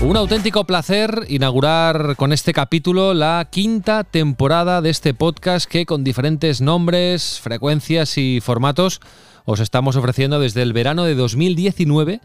Un auténtico placer inaugurar con este capítulo la quinta temporada de este podcast que con diferentes nombres, frecuencias y formatos os estamos ofreciendo desde el verano de 2019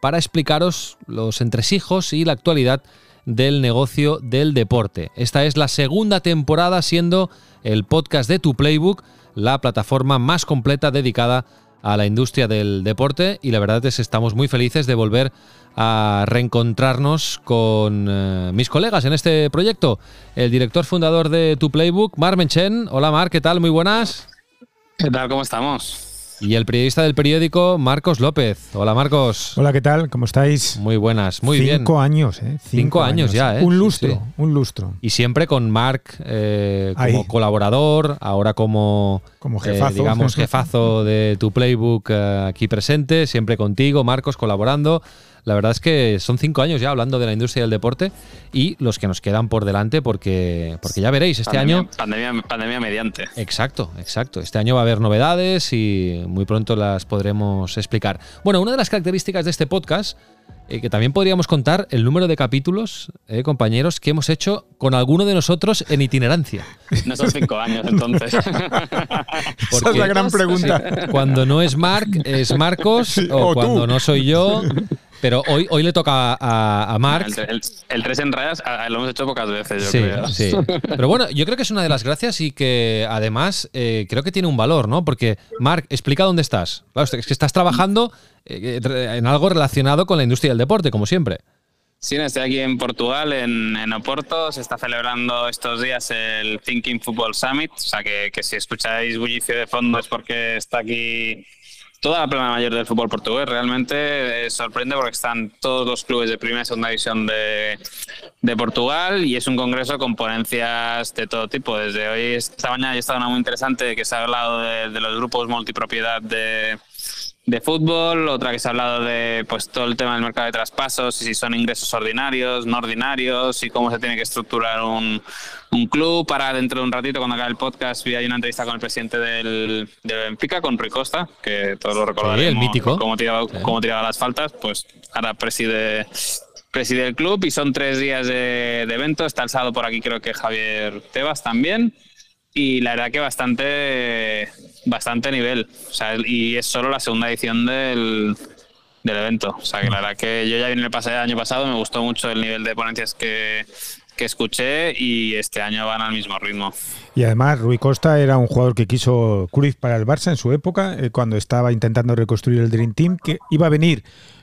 para explicaros los entresijos y la actualidad del negocio del deporte. Esta es la segunda temporada siendo el podcast de Tu Playbook la plataforma más completa dedicada a la industria del deporte y la verdad es que estamos muy felices de volver a reencontrarnos con eh, mis colegas en este proyecto. El director fundador de Tu Playbook, Mar Menchen. Hola Mar, ¿qué tal? Muy buenas. ¿Qué tal? ¿Cómo estamos? Y el periodista del periódico, Marcos López. Hola, Marcos. Hola, ¿qué tal? ¿Cómo estáis? Muy buenas, muy Cinco bien. Cinco años, ¿eh? Cinco, años, ya, ¿eh? Un lustro, Sí, sí. un lustro. Y siempre con Marc eh, como Ahí. colaborador, ahora como, Como eh, jefazo. digamos, jefazo de tu playbook eh, aquí presente, siempre contigo, Marcos, colaborando. La verdad es que son cinco años ya hablando de la industria del deporte y los que nos quedan por delante porque, porque ya veréis, este pandemia, año... Pandemia, pandemia mediante. Exacto, exacto. Este año va a haber novedades y muy pronto las podremos explicar. Bueno, una de las características de este podcast, eh, que también podríamos contar el número de capítulos, eh, compañeros, que hemos hecho con alguno de nosotros en itinerancia. No son cinco años, entonces. Esa es la gran pregunta. Cuando no es Marc, es Marcos, o, o tú. cuando no soy yo. Pero hoy, hoy le toca a, a Marc. el, el- el tres en rayas lo hemos hecho pocas veces, yo Sí, creo. sí. Pero bueno, yo creo que es una de las gracias y que además eh, creo que tiene un valor, ¿no? Porque, Marc, explica dónde estás. Claro, es que estás trabajando eh, en algo relacionado con la industria del deporte, como siempre. Sí, estoy aquí en Portugal, en, en Oporto. Se está celebrando estos días el Thinking Football Summit. O sea, que, que si escucháis bullicio de fondo es porque está aquí toda la plana mayor del fútbol portugués. Realmente eh, sorprende porque están todos los clubes de primera y segunda división de, de Portugal y es un congreso con ponencias de todo tipo. Desde hoy, esta mañana, ya estado una muy interesante que se ha hablado de los grupos multipropiedad de de fútbol, otra que se ha hablado de pues todo el tema del mercado de traspasos y si son ingresos ordinarios, no ordinarios y cómo se tiene que estructurar un, un club. Para dentro de un ratito, cuando acabe el podcast, vi ahí una entrevista con el presidente del, de Benfica, con Rui Costa, que todos lo recordaremos. el mítico. Cómo tiraba, Sí. cómo tiraba las faltas, pues ahora preside preside el club y son tres días de, de evento. Está el sábado por aquí, creo que Javier Tebas también. Y la verdad que bastante, bastante nivel. Y es solo la segunda edición del, del evento. O sea, que la verdad que yo ya vine el pase- año pasado, me gustó mucho el nivel de ponencias que, que escuché y este año van al mismo ritmo. Y además, Rui Costa era un jugador que quiso Cruyff para el Barça en su época, eh, cuando estaba intentando reconstruir el Dream Team, que iba a venir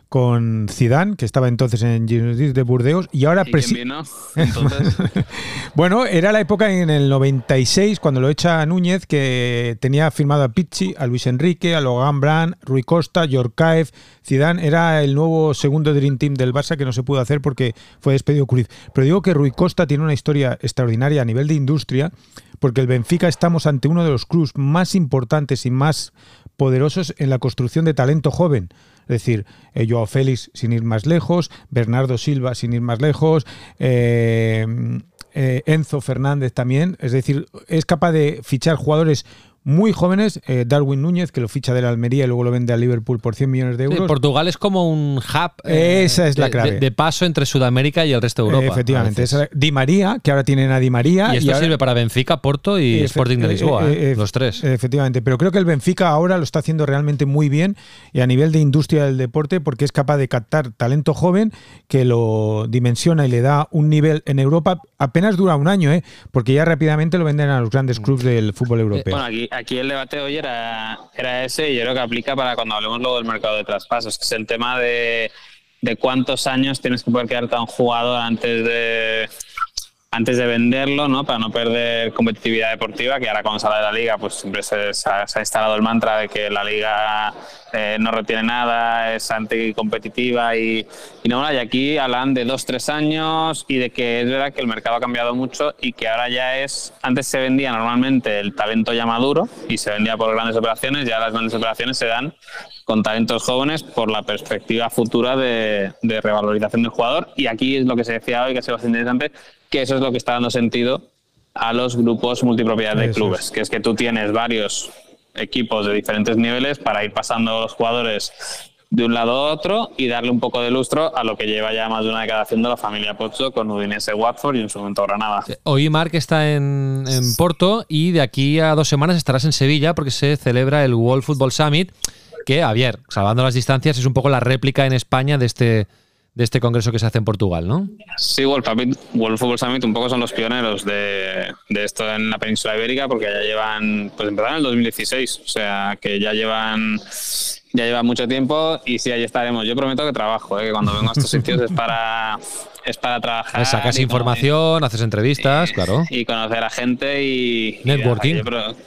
con Zidane, que estaba entonces en Girondins de Burdeos, y ahora ¿Y quién presi- vino? Entonces, Bueno, era la época en el 96, cuando lo echa Núñez, que tenía firmado a Pizzi, a Luis Enrique, a Logan Brand, Rui Costa, Yorkaev, Zidane. Era el nuevo segundo Dream Team del Barça que no se pudo hacer porque fue despedido Cruyff. Pero digo que Rui Costa tiene una historia extraordinaria a nivel de industria, porque el Benfica estamos ante uno de los clubes más importantes y más poderosos en la construcción de talento joven. Es decir, eh, Joao Félix sin ir más lejos, Bernardo Silva sin ir más lejos, eh, eh, Enzo Fernández también. Es decir, es capaz de fichar jugadores muy jóvenes. eh, Darwin Núñez, que lo ficha del Almería y luego lo vende a Liverpool por 100 millones de Sí, euros. Portugal es como un hub Esa es la de- clave. De, de paso entre Sudamérica y el resto de Europa. Eh, efectivamente. Esa- Di María, que ahora tienen a Di María. y esto ahora- sirve para Benfica, Porto y Efe- Sporting de eh, Lisboa, eh, ¿eh? eh, los tres. Efectivamente, pero creo que el Benfica ahora lo está haciendo realmente muy bien y a nivel de industria del deporte porque es capaz de captar talento joven que lo dimensiona y le da un nivel en Europa. Apenas dura un año, ¿eh? porque ya rápidamente lo venden a los grandes clubes del fútbol europeo. Bueno, aquí, aquí el debate hoy era, era ese y yo creo que aplica para cuando hablemos luego del mercado de traspasos, que es el tema de, de cuántos años tienes que poder quedarte a un jugador antes de antes de venderlo, ¿no? Para no perder competitividad deportiva, que ahora cuando sale de la liga, pues siempre se, ha, instalado el mantra de que la liga eh, no retiene nada, es anticompetitiva y, y no, y aquí hablan de dos, tres años y de que es verdad que el mercado ha cambiado mucho y que ahora ya es, antes se vendía normalmente el talento ya maduro y se vendía por grandes operaciones, ya las grandes operaciones se dan con talentos jóvenes por la perspectiva futura de, de revalorización del jugador. Y aquí es lo que se decía hoy, que sido bastante interesante, que eso es lo que está dando sentido a los grupos multipropiedad de clubes, que es que tú tienes varios equipos de diferentes niveles para ir pasando los jugadores de un lado a otro y darle un poco de lustro a lo que lleva ya más de una década haciendo la familia Pozzo con Udinese Watford y en su momento Granada. Hoy Marc está en, en, Porto y de aquí a dos semanas estarás en Sevilla porque se celebra el World Football Summit que, Javier, salvando las distancias, es un poco la réplica en España de este de este congreso que se hace en Portugal, ¿no? Sí, World, Football Summit un poco son los pioneros de, esto en la península ibérica porque ya llevan, pues empezaron en el 2016, o sea que ya llevan ya lleva mucho tiempo y sí, ahí estaremos. Yo prometo que trabajo, ¿eh? que cuando vengo a estos sitios es para, es para trabajar. Sacas información, haces entrevistas, claro. Y conocer a gente y. Networking.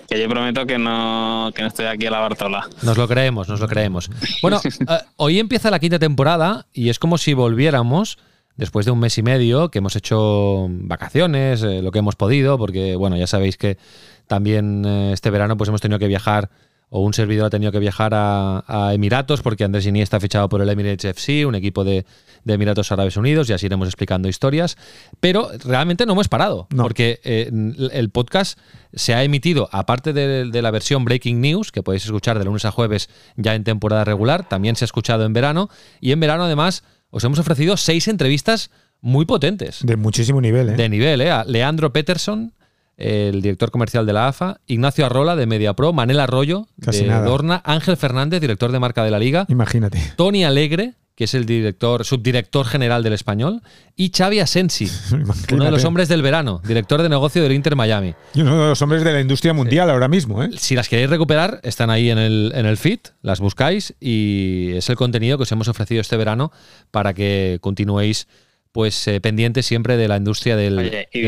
que, yo, prometo que no, que no estoy aquí a la Bartola. Nos lo creemos, nos lo creemos. Bueno, eh, hoy empieza la quinta temporada y es como si volviéramos después de un mes y medio que hemos hecho vacaciones, eh, lo que hemos podido, porque bueno, ya sabéis que también eh, este verano pues hemos tenido que viajar o un servidor ha tenido que viajar a, Emiratos porque Andrés Iniesta ha fichado por el Emirates FC, un equipo de, Emiratos Árabes Unidos, y así iremos explicando historias. Pero realmente no hemos parado, porque eh, el podcast se ha emitido, aparte de, la versión Breaking News, que podéis escuchar de lunes a jueves ya en temporada regular, también se ha escuchado en verano, y en verano además os hemos ofrecido seis entrevistas muy potentes. De muchísimo nivel, ¿eh? De nivel, ¿eh? A Leandro Peterson, el director comercial de la AFA, Ignacio Arrola de MediaPro, Manel Arroyo de Dorna, Ángel Fernández, director de marca de la Liga. Imagínate. Tony Alegre, que es el director, subdirector general del español, y Xavi Asensi, uno de los hombres del verano, director de negocio del Inter Miami. Y uno de los hombres de la industria mundial ahora mismo. ¿eh? Si las queréis recuperar, están ahí en el, en el feed, las buscáis y es el contenido que os hemos ofrecido este verano para que continuéis pues eh, pendiente siempre de la industria del,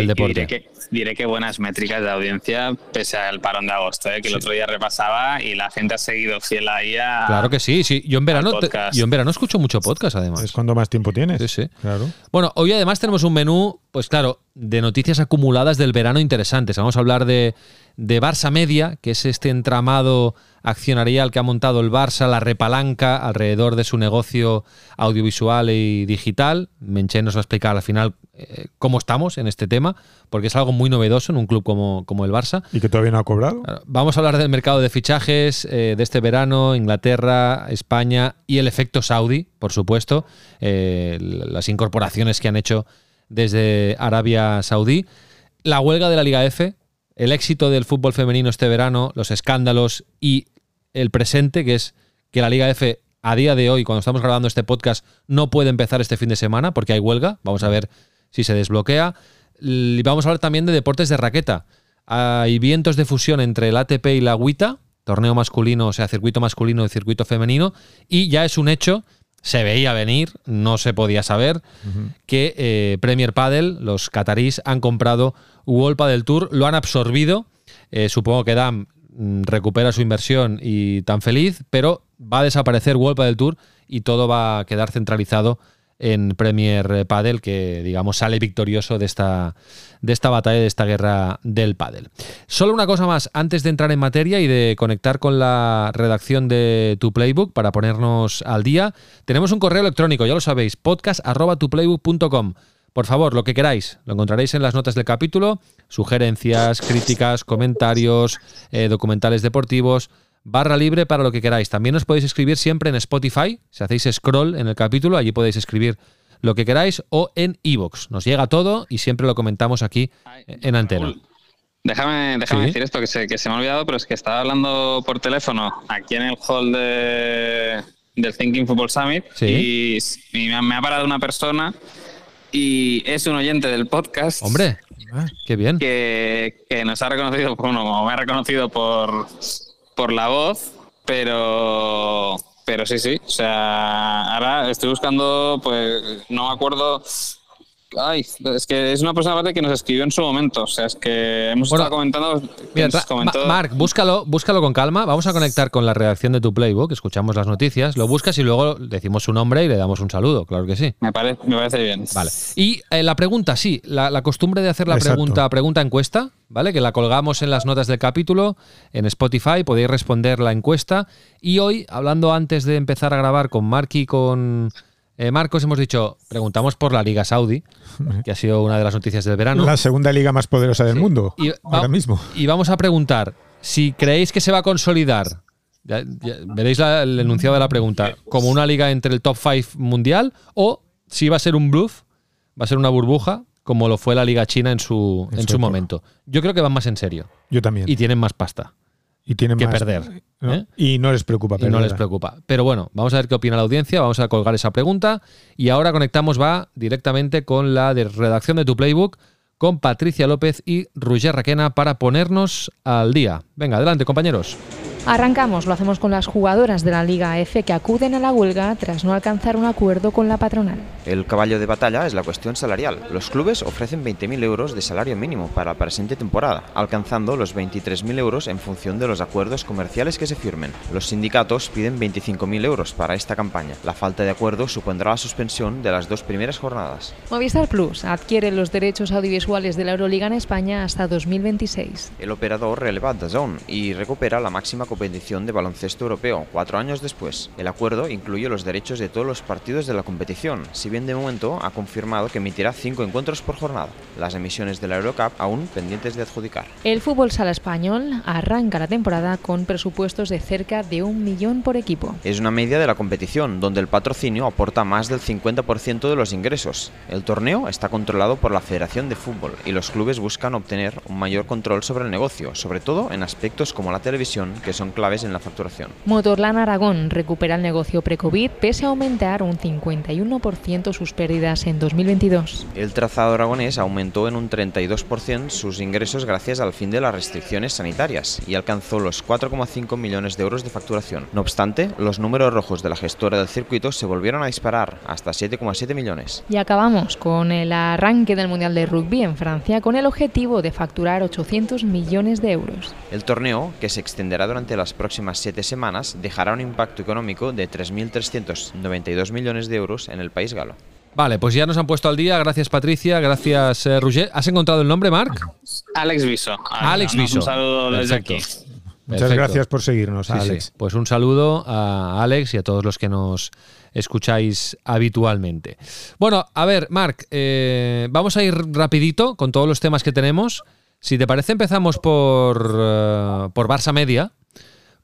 deporte. diré, que, buenas métricas de audiencia pese al parón de agosto, eh, que el otro día repasaba y la gente ha seguido fiel ahí a. Claro que sí, sí. Yo en verano, yo en verano escucho mucho podcast además. Es cuando más tiempo tienes. Sí, sí. Claro. Bueno, hoy además tenemos un menú, pues claro, de noticias acumuladas del verano interesantes. Vamos a hablar de, de Barça Media, que es este entramado accionarial que ha montado el Barça, la repalanca alrededor de su negocio audiovisual y digital. Menché nos va a explicar al final eh, cómo estamos en este tema, porque es algo muy novedoso en un club como, como el Barça. Y que todavía no ha cobrado. Vamos a hablar del mercado de fichajes eh, de este verano, Inglaterra, España y el efecto Saudi, por supuesto, eh, las incorporaciones que han hecho desde Arabia Saudí. La huelga de la Liga F, el éxito del fútbol femenino este verano, los escándalos y el presente, que es que la Liga F a día de hoy, cuando estamos grabando este podcast, no puede empezar este fin de semana porque hay huelga. Vamos a ver si se desbloquea. Y vamos a hablar también de deportes de raqueta. Hay vientos de fusión entre el ATP y la WITA, torneo masculino, o sea, circuito masculino y circuito femenino, y ya es un hecho se veía venir, no se podía saber, que eh, Premier Padel, los catarís, han comprado World Padel Tour, lo han absorbido. Eh, supongo que Dan mm, recupera su inversión y tan feliz, pero va a desaparecer World Padel Tour y todo va a quedar centralizado en Premier Padel, que digamos sale victorioso de esta, de esta batalla, de esta guerra del Padel. Solo una cosa más, antes de entrar en materia y de conectar con la redacción de tu playbook para ponernos al día, tenemos un correo electrónico, ya lo sabéis, podcast.tuplaybook.com. Por favor, lo que queráis, lo encontraréis en las notas del capítulo, sugerencias, críticas, comentarios, eh, documentales deportivos barra libre para lo que queráis. También os podéis escribir siempre en Spotify, si hacéis scroll en el capítulo, allí podéis escribir lo que queráis, o en Evox. Nos llega todo y siempre lo comentamos aquí en antena. Déjame, déjame decir esto que se, que se me ha olvidado, pero es que estaba hablando por teléfono aquí en el hall de, del Thinking Football Summit y, me, ha parado una persona y es un oyente del podcast. Hombre, ah, qué bien. Que, que nos ha reconocido, bueno, me ha reconocido por, por la voz, pero pero sí, sí. O sea, ahora estoy buscando, pues no me acuerdo Ay, es que es una persona que nos escribió en su momento. O sea, es que hemos estado comentando. Mira, Mark, búscalo, búscalo con calma. Vamos a conectar con la redacción de tu Playbook, escuchamos las noticias, lo buscas y luego decimos su nombre y le damos un saludo, claro que sí. Me, parece, me parece bien. Vale. Y eh, la pregunta, sí, la, costumbre de hacer la pregunta, pregunta encuesta, ¿vale? Que la colgamos en las notas del capítulo, en Spotify, podéis responder la encuesta. Y hoy, hablando antes de empezar a grabar con Mark y con eh, Marcos, hemos dicho, preguntamos por la Liga Saudí, que ha sido una de las noticias del verano. La segunda liga más poderosa del mundo, ahora mismo. Y vamos a preguntar si creéis que se va a consolidar, veréis el enunciado de la pregunta, como una liga entre el top 5 mundial o si va a ser un bluff, va a ser una burbuja, como lo fue la Liga China en su, en su momento. Yo creo que van más en serio. Yo también. Y tienen más pasta. Y tienen que perder. ¿eh? Y no les preocupa perder. no les preocupa. Pero bueno, vamos a ver qué opina la audiencia, vamos a colgar esa pregunta y ahora conectamos va directamente con la de redacción de tu playbook con Patricia López y Roger Raquena para ponernos al día. Venga, adelante compañeros. Arrancamos, lo hacemos con las jugadoras de la Liga F que acuden a la huelga tras no alcanzar un acuerdo con la patronal. El caballo de batalla es la cuestión salarial. Los clubes ofrecen 20.000 euros de salario mínimo para la presente temporada, alcanzando los 23.000 euros en función de los acuerdos comerciales que se firmen. Los sindicatos piden 25.000 euros para esta campaña. La falta de acuerdo supondrá la suspensión de las dos primeras jornadas. Movistar Plus adquiere los derechos audiovisuales de la Euroliga en España hasta 2026. El operador releva DAZN y recupera la máxima competición de baloncesto europeo, cuatro años después. El acuerdo incluye los derechos de todos los partidos de la competición, si bien de momento ha confirmado que emitirá cinco encuentros por jornada. Las emisiones de la Eurocup aún pendientes de adjudicar. El fútbol sala español arranca la temporada con presupuestos de cerca de un millón por equipo. Es una media de la competición, donde el patrocinio aporta más del 50% de los ingresos. El torneo está controlado por la Federación de Fútbol y los clubes buscan obtener un mayor control sobre el negocio, sobre todo en aspectos como la televisión, que son claves en la facturación. Motorland Aragón recupera el negocio pre-COVID pese a aumentar un 51% sus pérdidas en 2022. El trazado aragonés aumentó en un 32% sus ingresos gracias al fin de las restricciones sanitarias y alcanzó los 4,5 millones de euros de facturación. No obstante, los números rojos de la gestora del circuito se volvieron a disparar hasta 7,7 millones. Y acabamos con el arranque del Mundial de Rugby en Francia con el objetivo de facturar 800 millones de euros. El torneo, que se extenderá durante las próximas siete semanas dejará un impacto económico de 3.392 millones de euros en el país galo. Vale, pues ya nos han puesto al día. Gracias, Patricia. Gracias, eh, Roger. ¿Has encontrado el nombre, Marc? Alex Viso. Alex Viso. Un saludo desde aquí. Muchas gracias por seguirnos, Alex. Pues un saludo a Alex y a todos los que nos escucháis habitualmente. Bueno, a ver, Marc, eh, vamos a ir rapidito con todos los temas que tenemos. Si te parece, empezamos por, eh, por Barça Media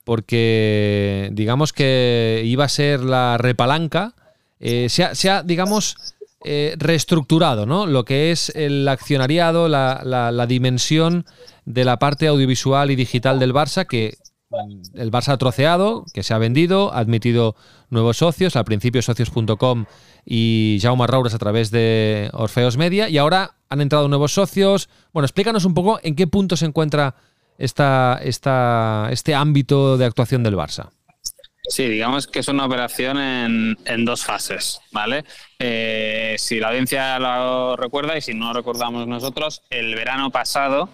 porque digamos que iba a ser la repalanca, eh, se, ha, digamos, eh, reestructurado, ¿no? Lo que es el accionariado, la, dimensión de la parte audiovisual y digital del Barça, que mm, el Barça ha troceado, que se ha vendido, ha admitido nuevos socios, al principio socios.com y Jaume Rauras a través de Orfeos Media, y ahora han entrado nuevos socios. Bueno, explícanos un poco en qué punto se encuentra esta, esta, este ámbito de actuación del Barça? Sí, digamos que es una operación en, en dos fases, ¿vale? Eh, si la audiencia lo recuerda y si no lo recordamos nosotros, el verano pasado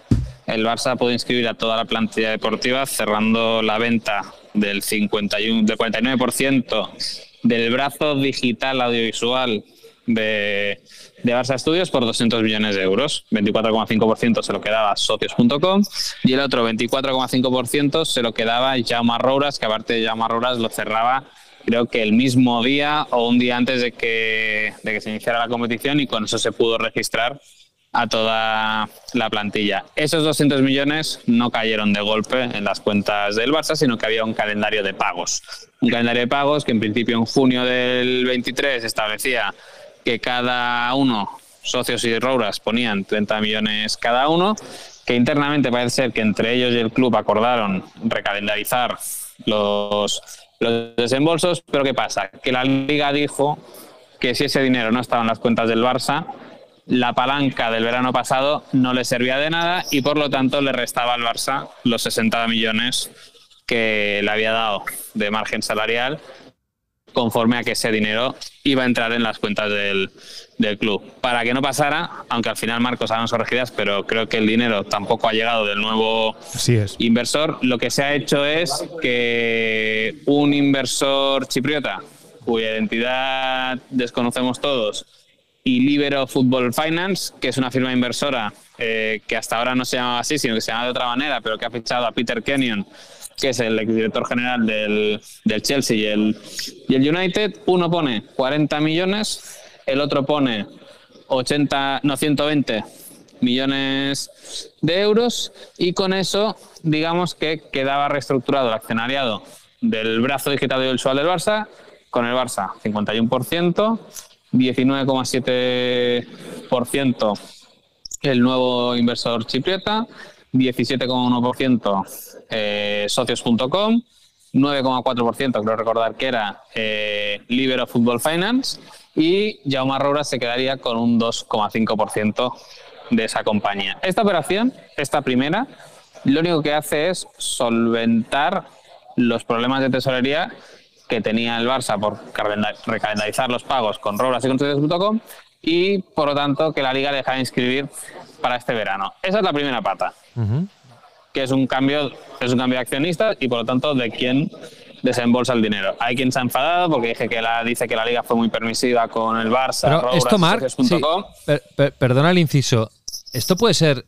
el Barça pudo inscribir a toda la plantilla deportiva cerrando la venta del 51, del 49% del brazo digital audiovisual de, de Barça Studios por 200 millones de euros. 24,5% se lo quedaba socios.com y el otro 24,5% se lo quedaba Jaume Rouras, que aparte de Jaume Rouras lo cerraba creo que el mismo día o un día antes de que, de que se iniciara la competición y con eso se pudo registrar a toda la plantilla. Esos 200 millones no cayeron de golpe en las cuentas del Barça, sino que había un calendario de pagos. Un calendario de pagos que en principio en junio del 23 establecía que cada uno, socios y Rouras, ponían 30 millones cada uno, que internamente parece ser que entre ellos y el club acordaron recalendarizar los, los desembolsos, pero ¿qué pasa? Que la liga dijo que si ese dinero no estaba en las cuentas del Barça, la palanca del verano pasado no le servía de nada y por lo tanto le restaba al Barça los 60 millones que le había dado de margen salarial conforme a que ese dinero iba a entrar en las cuentas del, del club. Para que no pasara, aunque al final Marcos hagan corregidas, pero creo que el dinero tampoco ha llegado del nuevo Así es. inversor, lo que se ha hecho es que un inversor chipriota, cuya identidad desconocemos todos, y Libero Football Finance, que es una firma inversora eh, que hasta ahora no se llamaba así, sino que se llama de otra manera, pero que ha fichado a Peter Kenyon, que es el director general del, del Chelsea y el, y el United. Uno pone 40 millones, el otro pone 80, no, 120 millones de euros y con eso digamos que quedaba reestructurado el accionariado del brazo digital audiovisual del Barça con el Barça 51%, 19,7% el nuevo inversor chipriota, 17,1% eh, socios.com, 9,4% creo recordar que era eh, Libero Football Finance y Jaume Roura se quedaría con un 2,5% de esa compañía. Esta operación, esta primera, lo único que hace es solventar los problemas de tesorería que tenía el Barça por recalendarizar los pagos con Robras y con Socios.com y por lo tanto que la liga deja de inscribir para este verano. Esa es la primera pata, que es un cambio, es un cambio de accionistas y por lo tanto de quién desembolsa el dinero. Hay quien se ha enfadado porque dije que la, dice que la liga fue muy permisiva con el Barça, Pero Robras, esto, Marc, Socios.com. sí, per- per- perdona el inciso. Esto puede ser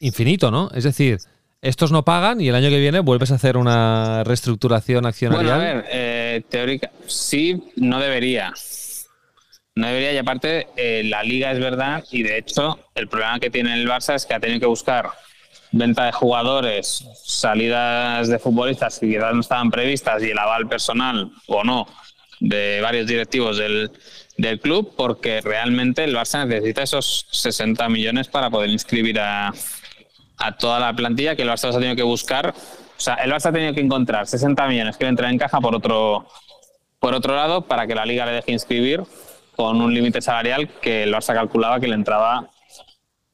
infinito, ¿no? Es decir, estos no pagan y el año que viene vuelves a hacer una reestructuración accionarial. Bueno, a ver, eh, teórica, sí, no debería. No debería, y aparte, eh, la liga es verdad, y de hecho, el problema que tiene el Barça es que ha tenido que buscar venta de jugadores, salidas de futbolistas que quizás no estaban previstas y el aval personal o no de varios directivos del, del club, porque realmente el Barça necesita esos 60 millones para poder inscribir a, a toda la plantilla que el Barça ha tenido que buscar. O sea, el Barça ha tenido que encontrar 60 millones que le entran en caja por otro, por otro lado para que la liga le deje inscribir con un límite salarial que el Barça calculaba que le entraba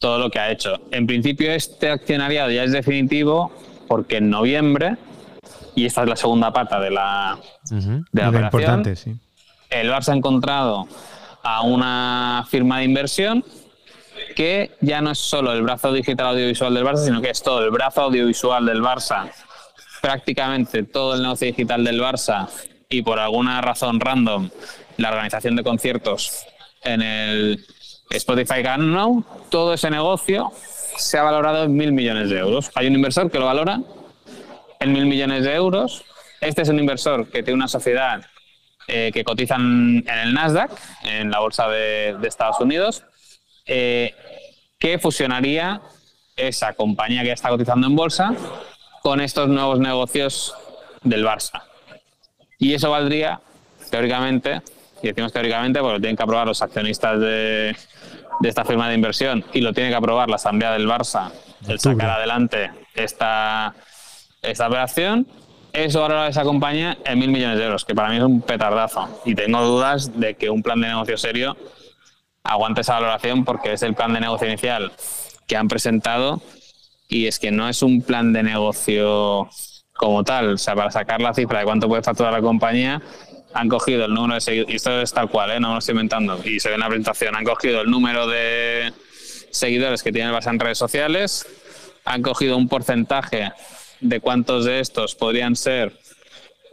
todo lo que ha hecho. En principio este accionariado ya es definitivo porque en noviembre, y esta es la segunda pata de la, Ujú. de la operación, importante, sí. el Barça ha encontrado a una firma de inversión que ya no es solo el brazo digital audiovisual del Barça, sino que es todo el brazo audiovisual del Barça, prácticamente todo el negocio digital del Barça y por alguna razón random la organización de conciertos en el Spotify Nou, todo ese negocio se ha valorado en mil millones de euros. Hay un inversor que lo valora en mil millones de euros. Este es un inversor que tiene una sociedad eh, que cotizan en el Nasdaq, en la bolsa de, de Estados Unidos, eh, que fusionaría esa compañía que ya está cotizando en bolsa con estos nuevos negocios del Barça. Y eso valdría, teóricamente, y decimos teóricamente porque lo tienen que aprobar los accionistas de, de esta firma de inversión y lo tiene que aprobar la Asamblea del Barça, el sacar adelante esta, esta operación, eso valora a esa compañía en mil millones de euros, que para mí es un petardazo. Y tengo dudas de que un plan de negocio serio aguante esa valoración porque es el plan de negocio inicial que han presentado y es que no es un plan de negocio como tal. O sea, para sacar la cifra de cuánto puede facturar la compañía, han cogido el número de seguidores, tal cual, ¿eh? no lo estoy inventando, y se ve en la presentación, han cogido el número de seguidores que tiene el Barça en redes sociales, han cogido un porcentaje de cuántos de estos podrían ser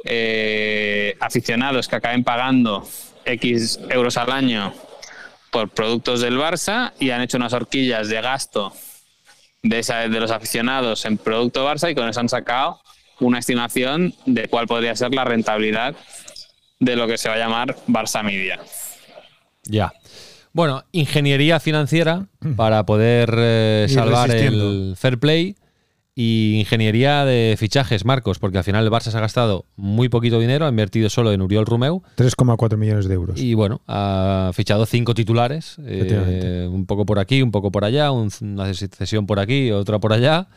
eh, aficionados que acaben pagando X euros al año por productos del Barça y han hecho unas horquillas de gasto de, esa, de los aficionados en producto Barça y con eso han sacado una estimación de cuál podría ser la rentabilidad de lo que se va a llamar Barça Media. Ya. Bueno, ingeniería financiera para poder eh, salvar el fair play y ingeniería de fichajes, Marcos, porque al final el Barça se ha gastado muy poquito dinero, ha invertido solo en Uriol Rumeu 3,4 millones de euros. y bueno, ha fichado cinco titulares, eh, un poco por aquí, un poco por allá, un- una cesión por aquí, otra por allá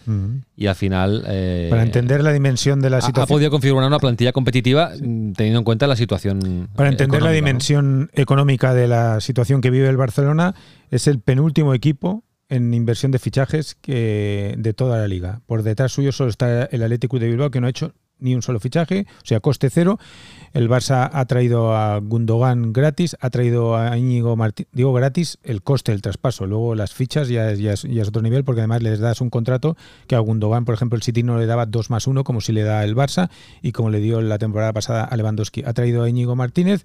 y al final... eh, Para entender la dimensión de la ha- ha, situación. podido configurar una plantilla competitiva mm, teniendo en cuenta la situación. Para entender la dimensión económica de la situación que vive el Barcelona, es el penúltimo equipo en inversión de fichajes que de toda la liga. Por detrás suyo solo está el Atlético de Bilbao, que no ha hecho ni un solo fichaje, o sea, coste cero. El Barça ha traído a Gundogan gratis, ha traído a Íñigo Martín, digo gratis, el coste del traspaso. Luego las fichas ya, ya, es, ya, es, otro nivel porque además les das un contrato que a Gundogan, por ejemplo, el City no le daba 2 más 1 como si le da el Barça y como le dio la temporada pasada a Lewandowski. Ha traído a Íñigo Martínez,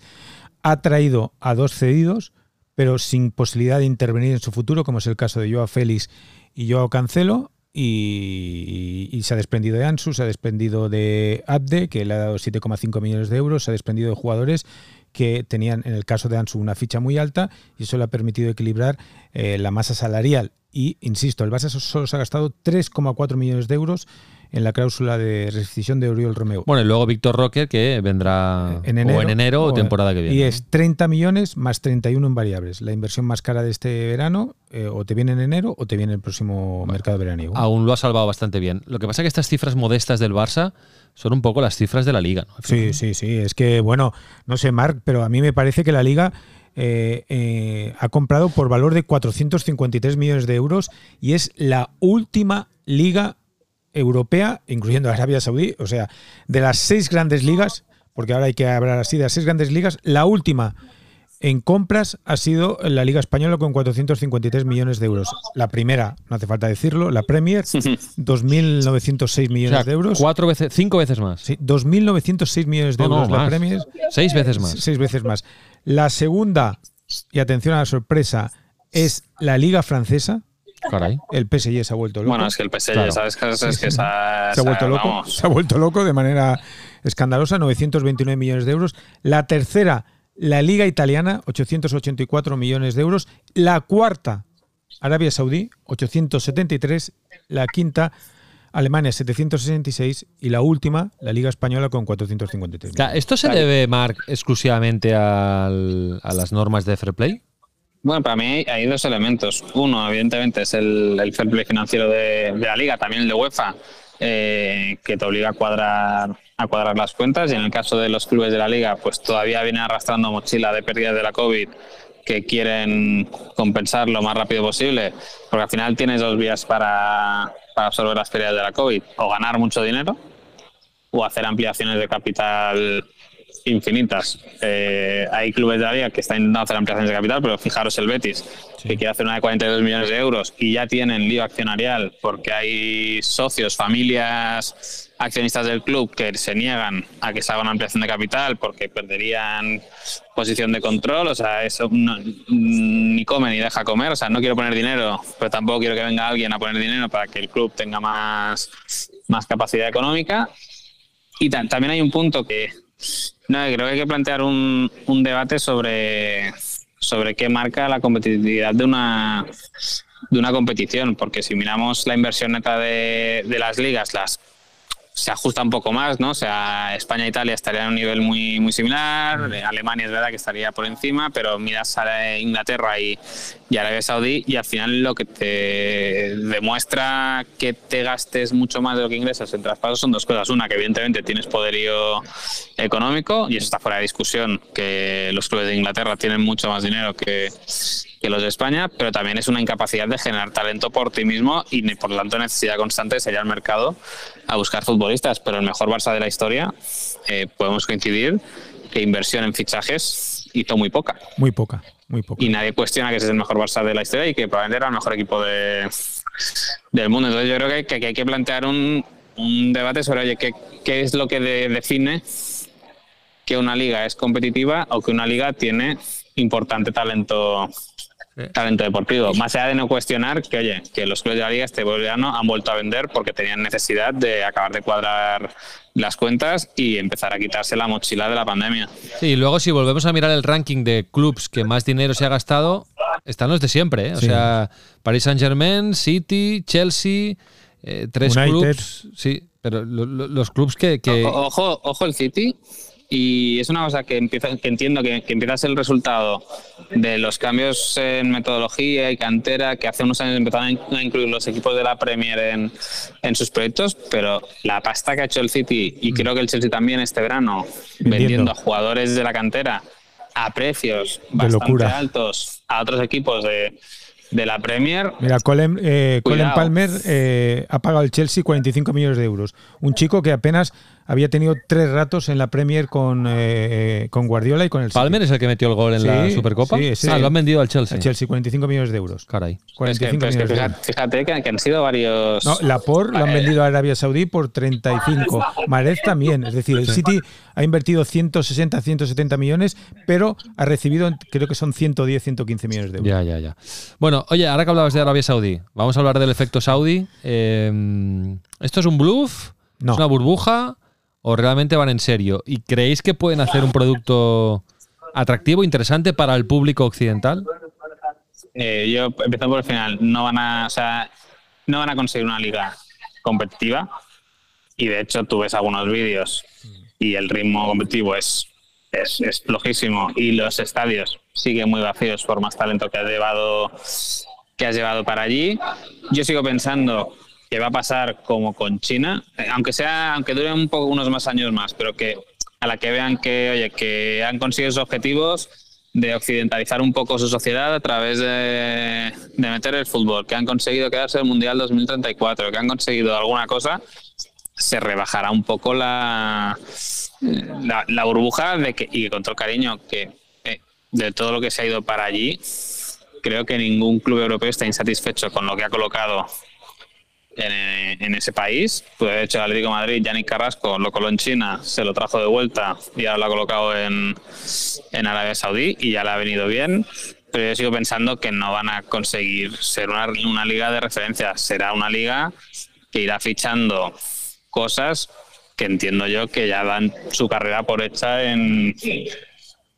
ha traído a dos cedidos, pero sin posibilidad de intervenir en su futuro, como es el caso de Joao Félix y Joao Cancelo. Y, se ha desprendido de Ansu, se ha desprendido de Abde, que le ha dado 7,5 millones de euros, se ha desprendido de jugadores que tenían, en el caso de Ansu, una ficha muy alta y eso le ha permitido equilibrar eh, la masa salarial. Y, insisto, el Barça solo se ha gastado 3,4 millones de euros en la cláusula de rescisión de Oriol Romeo. Bueno, y luego Víctor Roque, que vendrá en enero, o en enero o, temporada que viene. Y es 30 millones más 31 en variables. La inversión más cara de este verano eh, o te viene en enero o te viene el próximo bueno, mercado veraniego. Aún lo ha salvado bastante bien. Lo que pasa es que estas cifras modestas del Barça son un poco las cifras de la liga. ¿no? Sí, sí, sí. Es que, bueno, no sé, Marc, pero a mí me parece que la liga... Eh, eh, ha comprado por valor de 453 millones de euros y es la última liga europea, incluyendo Arabia Saudí, o sea, de las seis grandes ligas, porque ahora hay que hablar así, de las seis grandes ligas, la última en compras ha sido la Liga Española con 453 millones de euros. La primera, no hace falta decirlo, la Premier, 2.906 millones o sea, de euros. Cuatro veces, cinco veces más. Sí, 2.906 millones de no, euros no, la más. Premier. Seis veces más. Seis veces más. La segunda, y atención a la sorpresa, es la Liga Francesa. Caray. El PSG se ha vuelto loco. Bueno, es que el PSG, claro. ¿sabes? Es, es que se ha, se ha vuelto loco. Vamos. Se ha vuelto loco de manera escandalosa, 929 millones de euros. La tercera, la Liga Italiana, 884 millones de euros. La cuarta, Arabia Saudí, 873. La quinta, Alemania, 766. Y la última, la Liga Española, con 453. Claro, ¿Esto se debe, Marc, exclusivamente al, a las normas de Fair Play? Bueno, para mí hay dos elementos. Uno, evidentemente, es el, el fair play financiero de, de, la liga, también el de UEFA, eh, que te obliga a cuadrar, a cuadrar las cuentas. Y en el caso de los clubes de la liga, pues todavía vienen arrastrando mochila de pérdidas de la COVID que quieren compensar lo más rápido posible, porque al final tienes dos vías para, para absorber las pérdidas de la COVID, o ganar mucho dinero o hacer ampliaciones de capital infinitas. Eh, hay clubes de la liga que están intentando hacer ampliaciones de capital, pero fijaros el Betis, sí. que quiere hacer una de 42 millones de euros y ya tienen lío accionarial porque hay socios, familias accionistas del club que se niegan a que se haga una ampliación de capital porque perderían posición de control, o sea, eso no, ni come ni deja comer, o sea, no quiero poner dinero, pero tampoco quiero que venga alguien a poner dinero para que el club tenga más, más capacidad económica. Y también hay un punto que no, creo que hay que plantear un, un, debate sobre, sobre qué marca la competitividad de una, de una competición, porque si miramos la inversión neta de, de las ligas, las se ajusta un poco más, ¿no? O sea, España e Italia estarían a un nivel muy, muy similar, Alemania es verdad que estaría por encima, pero miras a Inglaterra y, y Arabia Saudí y al final lo que te demuestra que te gastes mucho más de lo que ingresas en traspasos son dos cosas. Una, que evidentemente tienes poderío económico y eso está fuera de discusión, que los clubes de Inglaterra tienen mucho más dinero que, que los de España, pero también es una incapacidad de generar talento por ti mismo y por lo tanto necesidad constante de salir al mercado a buscar futbolistas. Pero el mejor Barça de la historia, eh, podemos coincidir que inversión en fichajes hizo muy poca. Muy poca, muy poca. Y nadie cuestiona que ese es el mejor Barça de la historia y que probablemente era el mejor equipo de, del mundo. Entonces yo creo que, que, que hay que plantear un, un, debate sobre, oye, ¿qué, qué es lo que de, define que una liga es competitiva o que una liga tiene importante talento talento deportivo. Más allá de no cuestionar que, oye, que los clubes de la liga este verano han vuelto a vender porque tenían necesidad de acabar de cuadrar las cuentas y empezar a quitarse la mochila de la pandemia. Sí, y luego si volvemos a mirar el ranking de clubs que más dinero se ha gastado, están los de siempre, ¿eh? O sí. sea, Paris Saint-Germain, City, Chelsea, eh, tres United. clubs, sí, pero lo, lo, los clubs que, que... Ojo, ojo el City, y es una cosa que, empieza, que entiendo que, que, empieza a ser el resultado de los cambios en metodología y cantera que hace unos años empezaron a incluir los equipos de la Premier en, en sus proyectos, pero la pasta que ha hecho el City y creo que el Chelsea también este verano vendiendo, vendiendo a jugadores de la cantera a precios bastante locura. altos a otros equipos de, de la Premier. Mira, Colin, eh, Colin. Palmer eh, ha pagado el Chelsea 45 millones de euros. Un chico que apenas había tenido tres ratos en la Premier con, eh, con Guardiola y con el City. Palmer es el que metió el gol en la Sí, Supercopa. sí, ese- ah, lo han vendido al Chelsea. El Chelsea, 45 millones de euros. Caray. Es que, 45 pero es que millones de fíjate, euros. fíjate que, que han sido varios. No, Laporte lo han Eh, vendido a Arabia Saudí por 35. Mahrez también. Es decir, el City ha invertido 160, 170 millones, pero ha recibido, creo que son 110, 115 millones de euros. Ya, ya, ya. Bueno, oye, ahora que hablabas de Arabia Saudí, vamos a hablar del efecto Saudi. Eh, ¿Esto es un bluff? No. ¿Es una burbuja? ¿O realmente van en serio? ¿Y creéis que pueden hacer un producto atractivo, interesante para el público occidental? eh, yo empezando por el final, no van a, o sea, no van a conseguir una liga competitiva. Y de hecho, tú ves algunos vídeos y el ritmo competitivo es, es, es flojísimo. Y los estadios siguen muy vacíos por más talento que has llevado, que has llevado para allí. Yo sigo pensando que va a pasar como con China, eh, aunque sea, aunque dure un poco unos más años más, pero que a la que vean que, oye, que han conseguido sus objetivos de occidentalizar un poco su sociedad a través de, meter el fútbol, que han conseguido quedarse en el Mundial 2034, que han conseguido alguna cosa, se rebajará un poco la, la, la burbuja de que, y con todo el cariño que eh, de todo lo que se ha ido para allí, creo que ningún club europeo está insatisfecho con lo que ha colocado en, en ese país. Pues de hecho, el Atlético de Madrid, Yannick Carrasco, lo coló en China, se lo trajo de vuelta y ahora lo ha colocado en, en Arabia Saudí y ya le ha venido bien. Pero yo sigo pensando que no van a conseguir ser una, una liga de referencia. Será una liga que irá fichando cosas que entiendo yo que ya dan su carrera por hecha en,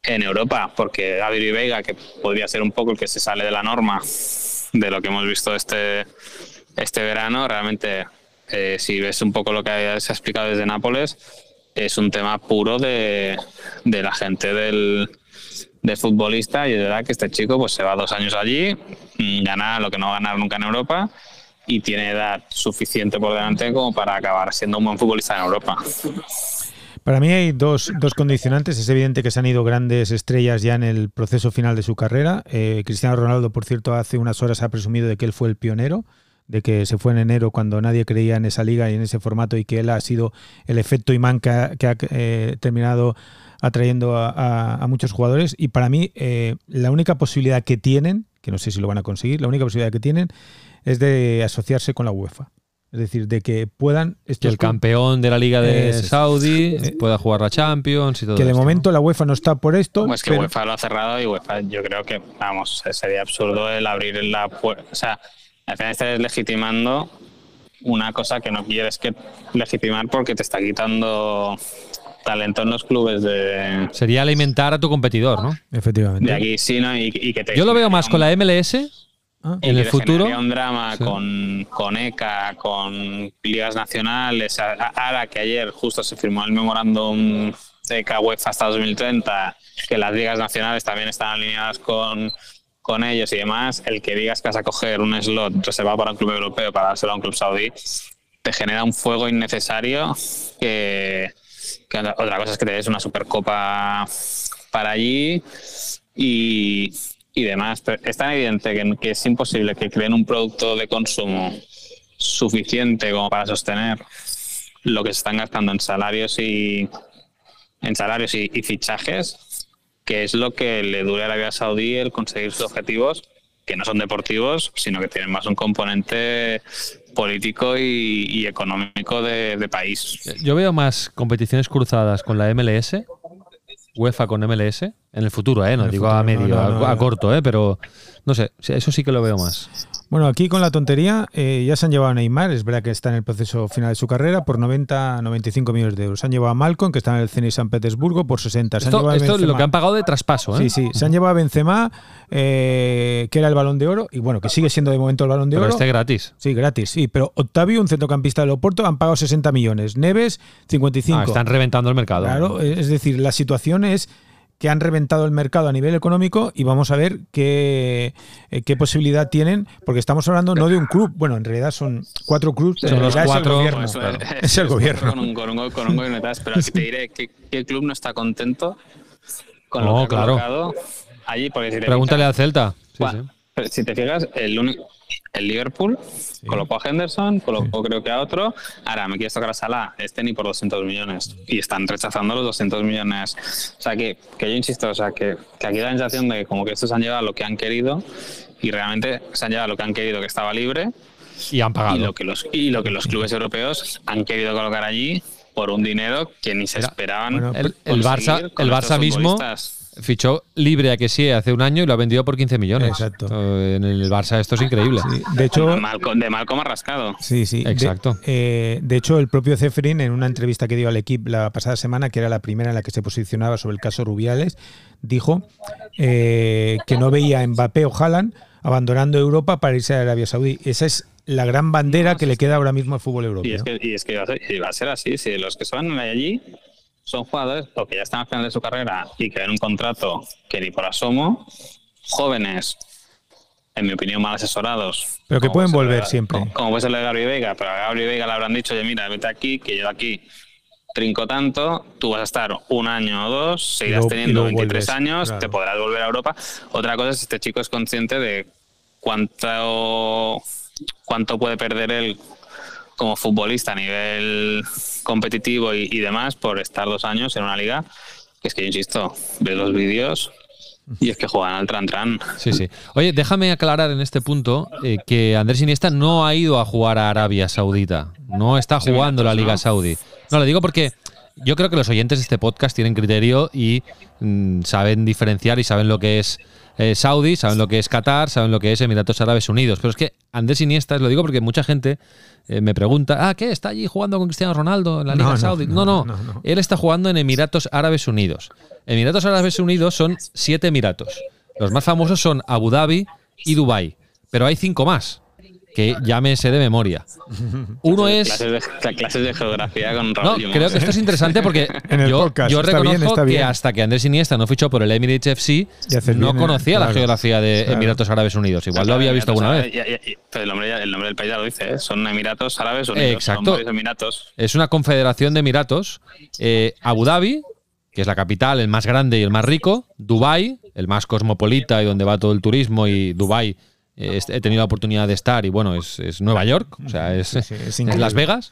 en Europa, porque Gabriel Veiga, que podría ser un poco el que se sale de la norma de lo que hemos visto este, este verano, realmente, eh, si ves un poco lo que se ha explicado desde Nápoles, es un tema puro de, de la gente del, del futbolista y es verdad que este chico pues se va dos años allí, mm, gana lo que no va a ganar nunca en Europa y tiene edad suficiente por delante como para acabar siendo un buen futbolista en Europa. Para mí hay dos, dos condicionantes. Es evidente que se han ido grandes estrellas ya en el proceso final de su carrera. Eh, Cristiano Ronaldo, por cierto, hace unas horas ha presumido de que él fue el pionero, de que se fue en enero cuando nadie creía en esa liga y en ese formato y que él ha sido el efecto imán que ha, que ha, eh, terminado atrayendo a, a, a, muchos jugadores. Y para mí eh, la única posibilidad que tienen, que no sé si lo van a conseguir, la única posibilidad que tienen es de asociarse con la UEFA. Es decir, de que puedan. Que el campeón de la Liga de es, Saudi es, pueda jugar la Champions y todo Que de esto, momento ¿no? la UEFA no está por esto. Pues que pero... UEFA lo ha cerrado y UEFA, yo creo que, vamos, sería absurdo el abrir la puerta. O sea, al final estás legitimando una cosa que no quieres que legitimar porque te está quitando talento en los clubes de. Sería alimentar a tu competidor, ¿no? Efectivamente. De aquí sí, ¿no? Y, y que te Yo lo veo más con la MLS. Ah, en el futuro un drama sí. con, con ECA, con ligas nacionales. Ahora que ayer justo se firmó el memorándum de ECA UEFA hasta 2030, que las ligas nacionales también están alineadas con, con ellos y demás. El que digas que vas a coger un slot reservado para un club europeo para dárselo a un club saudí, te genera un fuego innecesario que, otra cosa es que te des una supercopa para allí y, y demás. Pero es tan evidente que, es imposible que creen un producto de consumo suficiente como para sostener lo que se están gastando en salarios y en salarios y fichajes, que es lo que le dure a Arabia Saudí el conseguir sus objetivos, que no son deportivos, sino que tienen más un componente político y, y económico de, de país. Yo veo más competiciones cruzadas con la MLS UEFA con MLS en el futuro, ¿eh? No digo futuro, a medio, no, no, no, a, a, corto, ¿eh? Pero no sé, eso sí que lo veo más. Bueno, aquí con la tontería eh, ya se han llevado a Neymar, es verdad que está en el proceso final de su carrera, por 90 95 millones de euros. Se han llevado a Malcolm, que está en el Zenit San Petersburgo, por 60. Se esto, han esto es lo que han pagado de traspaso, ¿eh? Sí, sí. Se han llevado a Benzema, eh, que era el balón de oro, y bueno, que sigue siendo de momento el balón de pero oro. este gratis. Sí, gratis, sí. Pero Octavio, un centrocampista de Loporto, han pagado 60 millones. Neves, 55. Ah, están reventando el mercado. Claro, es decir, la situación es que han reventado el mercado a nivel económico y vamos a ver qué, eh, qué posibilidad tienen, porque estamos hablando no de un club, bueno, en realidad son cuatro clubes, son los cuatro, es el gobierno. Claro. es, es, el gobierno. Con un, con un, con un gobierno detrás, pero aquí te diré que qué club no está contento con lo no, que ha claro. colocado allí, porque si te Pregúntale fijas, al Celta. Sí, ¿cuá- sí. Pero si te fijas, el único, el Liverpool colocó a Henderson, colocó creo que a otro. Ahora me quieres tocar a Salah, este ni por 200 millones. Y están rechazando los 200 millones. O sea que, que yo insisto, o sea que, que aquí da la sensación de que como que estos han llevado lo que han querido y realmente se han llevado lo que han querido que estaba libre. Y han pagado. Y lo que los, y lo que los clubes europeos han querido colocar allí por un dinero que ni se Era- esperaban. bueno, El, el Barça, el Barça mismo. Fichó libre a que sí hace un año y lo ha vendido por 15 millones. Exacto. En el Barça esto es increíble. Sí, de hecho, de Malcolm, de Malcolm ha rascado. Sí, sí. De- Exacto. eh, De, hecho, el propio Ceferin, en una entrevista que dio al equipo la pasada semana, que era la primera en la que se posicionaba sobre el caso Rubiales, dijo eh, que no veía a Mbappé o Haaland abandonando Europa para irse a Arabia Saudí. Esa es la gran bandera que le queda ahora mismo al fútbol Y europeo. es que, y es que iba, a ser, iba a ser así. Si los que se van allí son jugadores o que ya están al final de su carrera y que ven un contrato que ni por asomo, jóvenes, en mi opinión, mal asesorados. Pero que pueden volver de- siempre. Como, como puede ser el de Gabri Vega, pero a Gabri Vega le habrán dicho, oye, mira, vete aquí, que yo aquí trinco tanto, tú vas a estar un año o dos, seguirás teniendo luego 23 vuelves, años, claro. te podrás volver a Europa. Otra cosa es si este chico es consciente de cuánto, cuánto puede perder él como futbolista a nivel competitivo y, y demás por estar dos años en una liga que es que yo insisto, ves los vídeos y es que juegan al tran tran. Sí, sí. Oye, déjame aclarar en este punto eh, que Andrés Iniesta no ha ido a jugar a Arabia Saudita. No está jugando la Liga. Saudí. No, lo digo porque yo creo que los oyentes de este podcast tienen criterio y mm, saben diferenciar y saben lo que es eh, Saudi, saben lo que es Qatar, saben lo que es Emiratos Árabes Unidos. Pero es que Andrés Iniesta, lo digo porque mucha gente eh, me pregunta, ah, ¿qué? ¿Está allí jugando con Cristiano Ronaldo en la Liga no, Saudí? no, No no, no, no. Él está jugando en Emiratos Árabes Unidos. Emiratos Árabes Unidos son siete Emiratos. Los más famosos son Abu Dhabi y Dubai, pero hay cinco más que ya me sé de memoria. Uno es Clases de, clases de geografía con no, Raúl Llimós. creo que esto es interesante porque En el yo, podcast, yo reconozco bien, que bien. hasta que Andrés Iniesta no fichó por el Emirates FC, no bien, conocía la geografía de claro. Emiratos Árabes Unidos. Igual lo había visto alguna vez. ya- ya- pero el nombre, ya- el nombre del país ya lo dice, ¿eh? son Emiratos Árabes Unidos. Exacto. Son Emiratos. Es una confederación de Emiratos. Eh, Abu Dhabi, que es la capital, el más grande y el más rico. Dubai, el más cosmopolita y donde va todo el turismo. Y Dubai, eh, he tenido la oportunidad de estar y bueno, es, es Nueva York, o sea, es, Sí, sí, es es increíble. Las Vegas.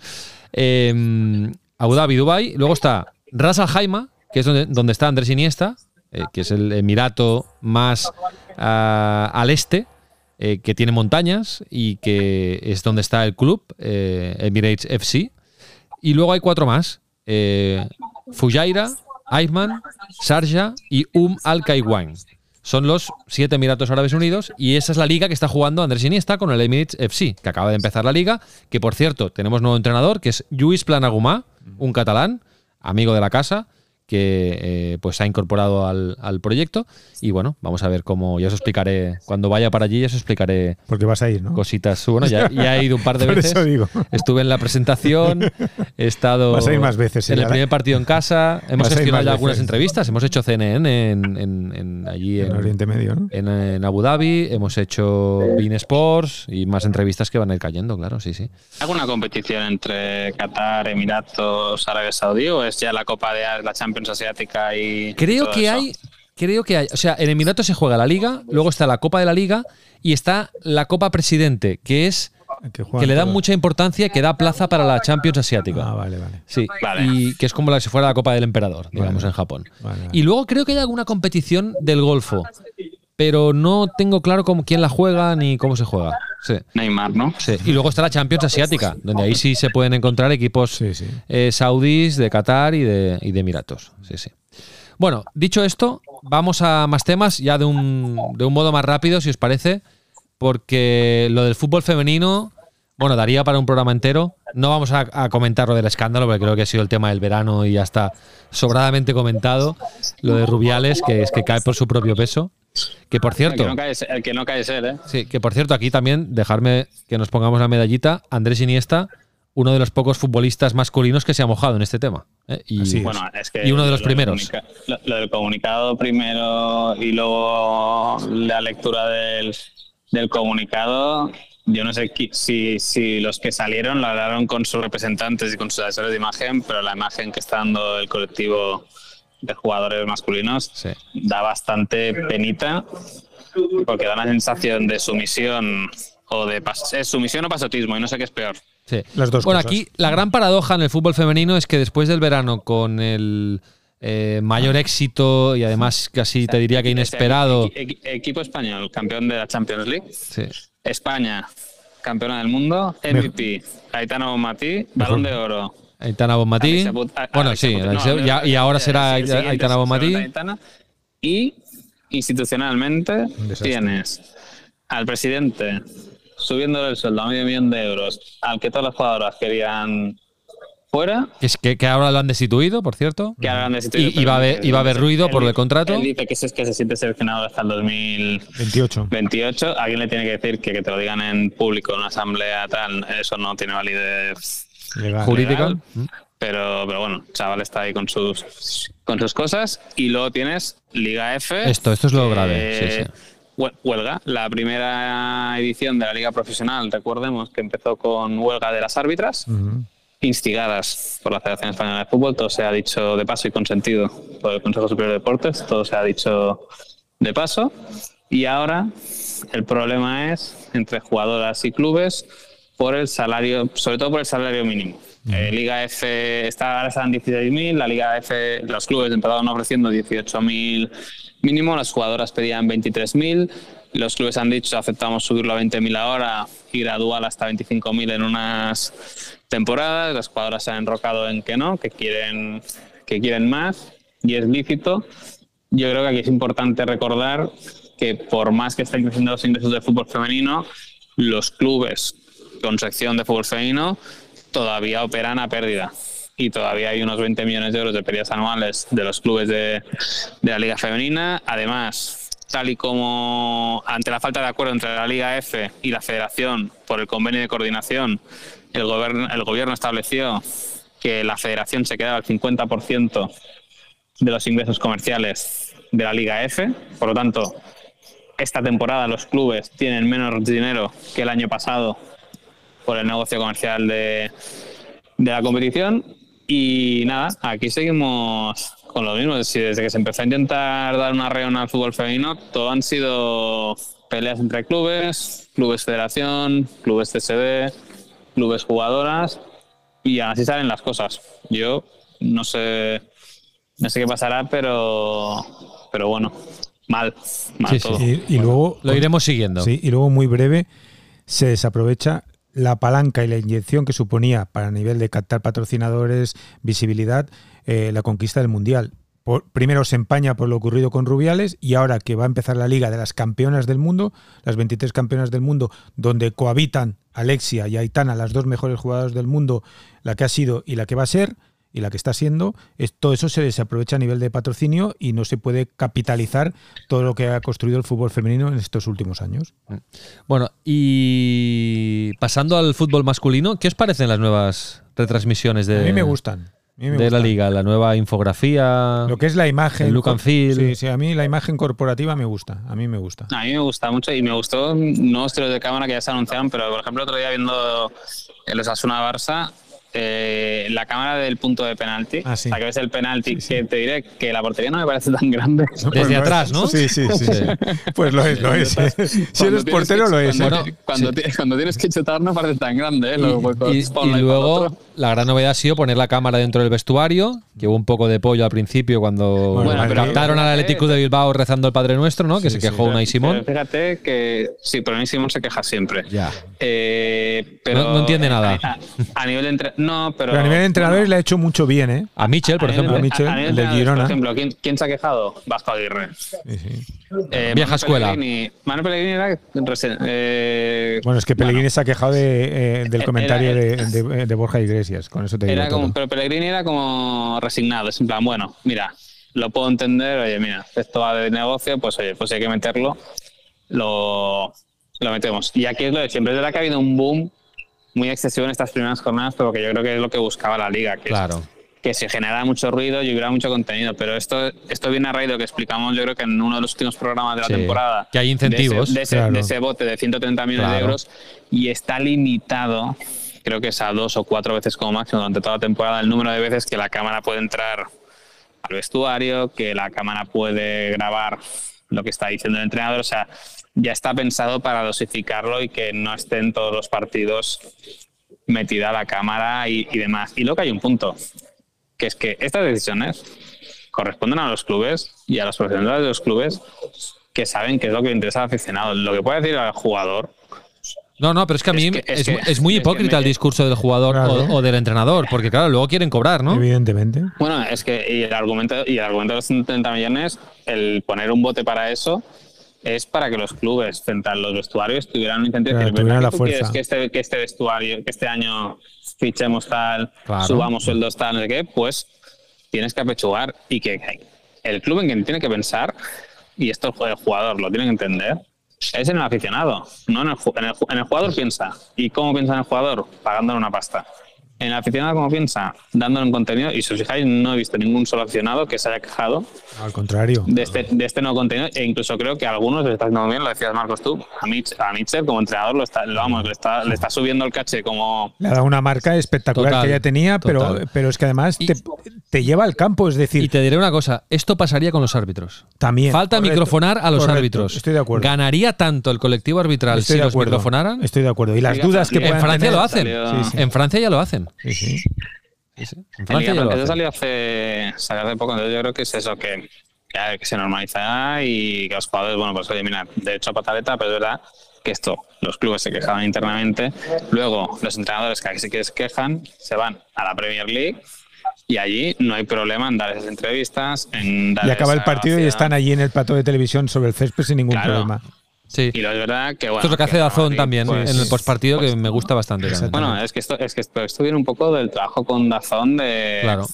Eh, Abu Dhabi, Dubai. Luego está Ras Al Khaimah, que es donde, donde está Andrés Iniesta, eh, que es el emirato más ah, al este, eh, que tiene montañas y que es donde está el club, eh, Emirates FC. Y luego hay cuatro más. Eh, Fujairah, Ayman, Sharjah y Um Al Kaiwan. Son los siete Emiratos Árabes Unidos y esa es la liga que está jugando Andrés Iniesta con el Emirates FC, que acaba de empezar la liga, que por cierto tenemos nuevo entrenador, que es Lluís Planagumá, un catalán, amigo de la casa, que eh, pues se ha incorporado al, al proyecto y bueno, vamos a ver cómo, ya os explicaré, cuando vaya para allí ya os explicaré Porque vas a ir, ¿no? cositas. Bueno, ya, ya he ido un par de Por veces. eso digo. Estuve en la presentación, he estado Vas a ir más veces, en el primer partido en casa. Hemos gestionado ya algunas veces. entrevistas. Hemos hecho CNN en, en- en- allí en, En Oriente Medio, ¿no? en- en Abu Dhabi. Hemos hecho Bean Sports y más entrevistas que van a ir cayendo, claro, sí, sí. ¿Alguna competición entre Qatar, Emiratos, Arabia Saudí o es ya la Copa de la Champions Asiática y Creo todo que eso? hay. Creo que hay. O sea, en Emiratos se juega la Liga, luego está la Copa de la Liga y está la Copa Presidente, que es Que, juegan que le dan todos. mucha importancia, que da plaza para la Champions Asiática. Ah, vale, vale. Sí, Vale. y que es como la, si fuera la Copa del Emperador, digamos, Vale. en Japón. Vale, vale. Y luego creo que hay alguna competición del Golfo, pero no tengo claro cómo, quién la juega ni cómo se juega. Sí, Neymar, ¿no? sí. Y luego está la Champions Asiática, donde ahí sí se pueden encontrar equipos Sí, sí. eh, saudíes, de Qatar y de, y de Emiratos. Sí, sí. Bueno, dicho esto, vamos a más temas, ya de un, de un modo más rápido, si os parece, porque lo del fútbol femenino, bueno, daría para un programa entero. No vamos a, a comentar lo del escándalo, porque creo que ha sido el tema del verano y ya está sobradamente comentado. Lo de Rubiales, que es que cae por su propio peso. Que por El cierto, que no cae, es- el que no cae es él, ¿eh? Sí, que por cierto, aquí también dejarme que nos pongamos la medallita. Andrés Iniesta, uno de los pocos futbolistas masculinos que se ha mojado en este tema. ¿eh? Y, Así es. Bueno, es que Y uno de los lo primeros. comunica- Lo, lo del comunicado primero y luego la lectura del, del comunicado, yo no sé qui- si, si los que salieron lo hablaron con sus representantes y con sus asesores de imagen, pero la imagen que está dando el colectivo de jugadores masculinos Sí. da bastante penita porque da una sensación de sumisión o de pas- es sumisión o pasotismo y no sé qué es peor. Sí. Las dos bueno, cosas. aquí la gran paradoja en el fútbol femenino es que después del verano, con el eh, mayor éxito y además casi te diría que inesperado. Equi- equi- equipo español, campeón de la Champions League. Sí. España, campeona del mundo. MVP, Aitana Bonmatí, Balón de Oro. Aitana Bonmatí. Bueno, sí, no, ya- y ahora será Aitana Bonmatí. Y institucionalmente tienes al presidente subiéndole el sueldo a medio millón de euros, al que todas las jugadoras querían fuera, es que, que ahora lo han destituido, por cierto. que ahora lo han destituido, Y- va a haber- a ruido él por el contrato. Él dice que, es que se siente seleccionado hasta el 2028. 28. Alguien le tiene que decir que, que te lo digan en público, en una asamblea, tal, eso no tiene validez Legal. Jurídica. legal. Pero, pero bueno, chaval está ahí con sus, con sus cosas. Y luego tienes Liga F. Esto, esto es lo que- grave. Sí, sí. hue- Huelga, la primera edición de la Liga Profesional, recordemos que empezó con huelga de las árbitras. Instigadas por la Federación Española de Fútbol, todo se ha dicho de paso y consentido por el Consejo Superior de Deportes, todo se ha dicho de paso. Y ahora el problema es entre jugadoras y clubes por el salario, sobre todo por el salario mínimo. Eh, Liga F está, ahora están 16.000, la Liga F, los clubes empezaron ofreciendo 18.000 mínimo, las jugadoras pedían 23.000, los clubes han dicho aceptamos subirlo a 20.000 ahora y gradual hasta 25.000 en unas temporadas, las jugadoras se han enrocado en que no, que quieren, que quieren más y es lícito. Yo creo que aquí es importante recordar que por más que estén creciendo los ingresos del fútbol femenino, los clubes con sección de fútbol femenino todavía operan a pérdida. Y todavía hay unos 20 millones de euros de pérdidas anuales de los clubes de, de la Liga Femenina. Además, tal y como ante la falta de acuerdo entre la Liga F y la Federación por el convenio de coordinación, el gobierno, el estableció que la Federación se quedaba al 50% de los ingresos comerciales de la Liga F. Por lo tanto, esta temporada los clubes tienen menos dinero que el año pasado por el negocio comercial de la competición. Y nada, aquí seguimos con lo mismo. Si desde que se empezó a intentar dar una reunión al fútbol femenino, todo han sido peleas entre clubes, clubes federación, clubes CSD, clubes jugadoras, y así salen las cosas. Yo no sé, no sé qué pasará, pero, pero bueno, mal, mal Sí, sí. todo. Y, y luego. Lo iremos siguiendo. Sí, y luego muy breve se desaprovecha la palanca y la inyección que suponía para nivel de captar patrocinadores, visibilidad, eh, la conquista del Mundial. Primero se empaña por lo ocurrido con Rubiales y ahora que va a empezar la Liga de las Campeonas del Mundo, las 23 campeonas del mundo, donde cohabitan Alexia y Aitana, las dos mejores jugadoras del mundo, la que ha sido y la que va a ser, y la que está siendo, es, todo eso se desaprovecha a nivel de patrocinio y no se puede capitalizar todo lo que ha construido el fútbol femenino en estos últimos años. Bueno, y pasando al fútbol masculino, ¿qué os parecen las nuevas retransmisiones de, a mí me gustan. de la liga? La nueva infografía. Lo que es la imagen. El look and feel. Sí, sí, a mí la imagen corporativa me gusta. A mí me gusta. A mí me gusta mucho y me gustó nuevos tiros de cámara que ya se anunciaron, pero por ejemplo, otro día viendo el Osasuna Barça, eh, la cámara del punto de penalti, Ah, sí. o sea, que ves el penalti, que te diré que la portería no me parece tan grande. Desde Pues atrás, es. ¿no? Sí, sí, sí. Sí. Pues lo es, lo es. si eres portero, que- lo es. Cuando, Bueno, ti- cuando, cuando tienes que chutar no parece tan grande, ¿eh? Luego, pues, Y, y y luego otro. La gran novedad ha sido poner la cámara dentro del vestuario, que hubo un poco de pollo al principio cuando Bueno, captaron al Atlético de Bilbao rezando el Padre Nuestro, ¿no? Que Sí, se sí. quejó Unai Simón. Fíjate que sí, pero Unai Simón se queja siempre. Ya. Eh, pero No- no entiende nada. A, a nivel de entre... No, pero... Pero a nivel de entrenadores le ha hecho mucho bien, ¿eh? A Michel, por A nivel ejemplo. de- Michel, a nivel el de Girona. Por ejemplo, ¿quién, quién se ha quejado? Vasco Aguirre. Sí, sí. Eh, Vieja Manu escuela. Pellegrini- Manu Pellegrini era... eh, Bueno, es que Pellegrini se ha quejado de, eh, del Era- comentario era- de, de- de Borja Iglesias. Con eso te digo era como, todo. pero Pellegrini era como resignado. Es en plan, bueno, mira, lo puedo entender. Oye, mira, esto va de negocio, pues oye, pues hay que meterlo. Lo, lo metemos. Y aquí es lo de siempre. Es verdad que ha habido un boom muy excesivo en estas primeras jornadas, pero que yo creo que es lo que buscaba la liga. Que es Claro. que se genera mucho ruido y hubiera mucho contenido. Pero esto, esto viene a raíz de lo que explicamos, yo creo que en uno de los últimos programas de la Sí, temporada. que hay incentivos. De ese, de ese- Claro. de ese bote de 130 millones de Claro. euros y está limitado, creo que es a dos o cuatro veces como máximo durante toda la temporada, el número de veces que la cámara puede entrar al vestuario, que la cámara puede grabar lo que está diciendo el entrenador, o sea, ya está pensado para dosificarlo y que no estén todos los partidos metida la cámara y, demás. Y luego hay un punto, que es que estas decisiones corresponden a los clubes y a los profesionales de los clubes que saben qué es lo que interesa al aficionado. Lo que puede decir al jugador No, no, pero es que a Es mí que- es, es que- es muy es que hipócrita me- el discurso del jugador Claro. o, o del entrenador, porque claro, luego quieren cobrar, ¿no? Evidentemente. Bueno, es que y el argumento y el argumento de los 30 millones, el poner un bote para eso es para que los clubes frente a los vestuarios tuvieran un incentivo. Claro, decir, tuvieran ¿verdad la que fuerza. que este, que este vestuario, que este año fichemos tal, Claro. subamos sueldos tal, no sé qué, pues tienes que apechugar y que el club en quien tiene que pensar, y esto el jugador lo tiene que entender, es en el aficionado, no en el, en el, en el jugador piensa. ¿Y cómo piensa en el jugador? Pagándole una pasta. En el aficionado, ¿cómo piensa? Dándole un contenido. Y si os fijáis, no he visto ningún solo aficionado que se haya quejado Al contrario. de este, de este nuevo contenido. E incluso creo que a algunos les está haciendo bien, lo decías Marcos tú. A, Mitch, a Mitchell, como entrenador, lo está, lo- vamos, le, está, le está subiendo el caché como. Le ha dado una marca espectacular Total, que ya tenía, pero, total. pero es que además Y- te, te lleva al campo. Es decir, Y te diré una cosa, esto pasaría con los árbitros. también. Falta correcto, microfonar a los correcto, árbitros. Estoy de acuerdo. ¿Ganaría tanto el colectivo arbitral Estoy si de los microfonaran? Estoy de acuerdo. Y las dudas que. En Francia tener- lo hacen. Salió- Sí, sí. En Francia ya lo hacen. Sí, sí. Sí, sí. En En Francia Liga ya lo salió hace, salió hace poco, entonces yo creo que es eso, que, se normaliza y que los jugadores, bueno, pues oye, mira, de hecho a pataleta, pero es verdad que esto, los clubes se quejaban internamente, luego los entrenadores que sí que se quejan, se van a la Premier League y allí no hay problema en dar esas entrevistas, en dar Y acaba el partido y están allí en el plató de televisión sobre el césped sin ningún Claro. problema. Sí. Y lo es verdad que, bueno... Esto es lo que hace Dazón Madrid, también pues, en el postpartido, pues, que me gusta bastante. también. Bueno, es que esto, es que esto, esto viene un poco del trabajo con Dazón de, Claro.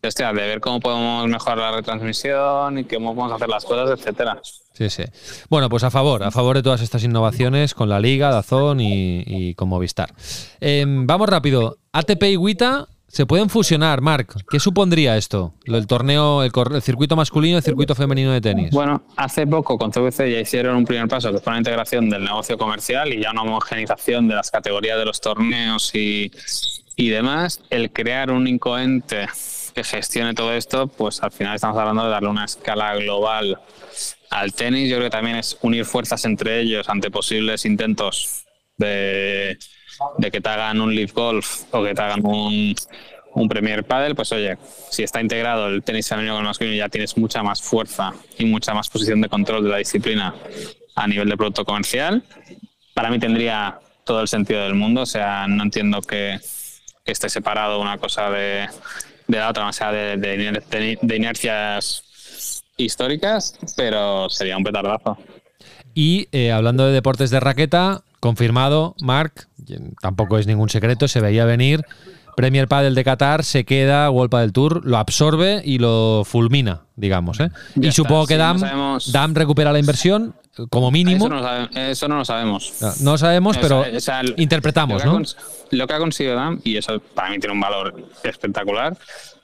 de, hostia, de ver cómo podemos mejorar la retransmisión y cómo podemos hacer las cosas, etcétera. Sí, sí. Bueno, pues a favor, a favor de todas estas innovaciones con la Liga, Dazón y, y con Movistar. Em, vamos rápido. ATP y Wita se pueden fusionar, Marc. ¿Qué supondría esto? El torneo, el, circuito masculino y el circuito femenino de tenis. Bueno, hace poco con CVC ya hicieron un primer paso que fue una integración del negocio comercial y ya una homogenización de las categorías de los torneos y, y demás. El crear un incoente que gestione todo esto, pues al final estamos hablando de darle una escala global al tenis. Yo creo que también es unir fuerzas entre ellos ante posibles intentos de, de que te hagan un Live Golf o que te hagan un, un Premier Padel, pues oye, si está integrado el tenis femenino con el masculino, ya tienes mucha más fuerza y mucha más posición de control de la disciplina a nivel de producto comercial. Para mí tendría todo el sentido del mundo, o sea, no entiendo que, que esté separado una cosa de, de la otra, más allá de, de- de inercias históricas, pero sería un petardazo. Y eh, hablando de deportes de raqueta, confirmado, Marc, tampoco es ningún secreto, se veía venir. Premier Padel de Qatar se queda, World Padel Tour lo absorbe y lo fulmina, digamos. ¿eh? Y está, supongo que sí, Dam, recupera la inversión, como mínimo. Eso no, lo sabe- eso no lo sabemos. No, no lo sabemos, O pero sea, o sea, interpretamos, lo que ha ¿no? Lo que ha conseguido DAM, y eso para mí tiene un valor espectacular,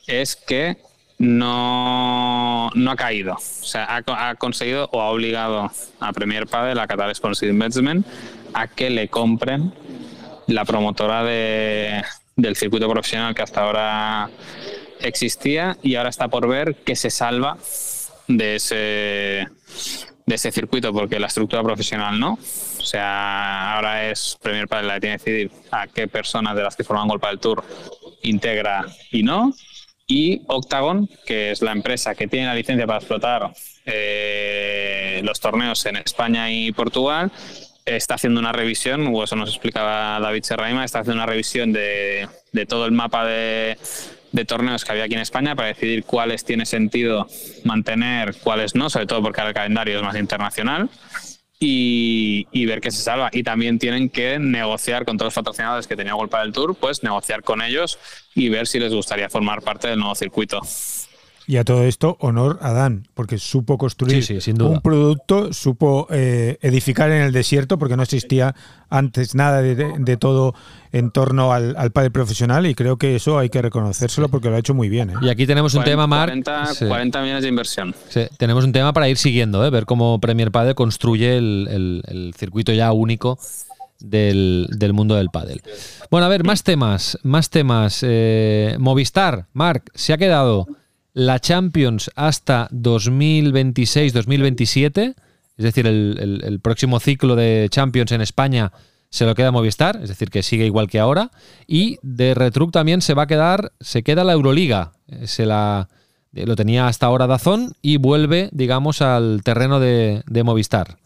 es que no, no ha caído. O sea, ha, ha conseguido o ha obligado a Premier Padel, a Qatar Sponsored Investment, a que le compren la promotora de, del circuito profesional que hasta ahora existía y ahora está por ver qué se salva de ese de ese circuito porque la estructura profesional no. O sea, ahora es Premier Padel la que tiene que decidir a qué personas de las que forman Golpa del Tour integra y no. Y Octagon, que es la empresa que tiene la licencia para explotar eh, los torneos en España y Portugal, está haciendo una revisión, o eso nos explicaba David Serraima, está haciendo una revisión de, de todo el mapa de, de torneos que había aquí en España para decidir cuáles tiene sentido mantener, cuáles no, sobre todo porque el calendario es más internacional. Y, ver qué se salva. Y también tienen que negociar con todos los patrocinadores que tenía Golpa del Tour, pues negociar con ellos y ver si les gustaría formar parte del nuevo circuito. Y a todo esto, honor a Dan, porque supo construir Sí, sí, sin duda. un producto, supo eh, edificar en el desierto, porque no existía antes nada de, todo en torno al, al padre profesional, y creo que eso hay que reconocérselo porque lo ha hecho muy bien. ¿eh? Y aquí tenemos un 40, tema, Marc. 40, sí. 40 millones de inversión. Sí, tenemos un tema para ir siguiendo, ¿eh? ver cómo Premier Padel construye el, el- el circuito ya único del, del mundo del pádel. Bueno, a ver, más temas, más temas. Eh, Movistar, Marc, se ha quedado la Champions hasta 2026-2027, es decir, el, próximo ciclo de Champions en España se lo queda Movistar, es decir, que sigue igual que ahora, y de Retruc también se va a quedar, se queda la Euroliga, se la, lo tenía hasta ahora Dazón y vuelve, digamos, al terreno de, de Movistar.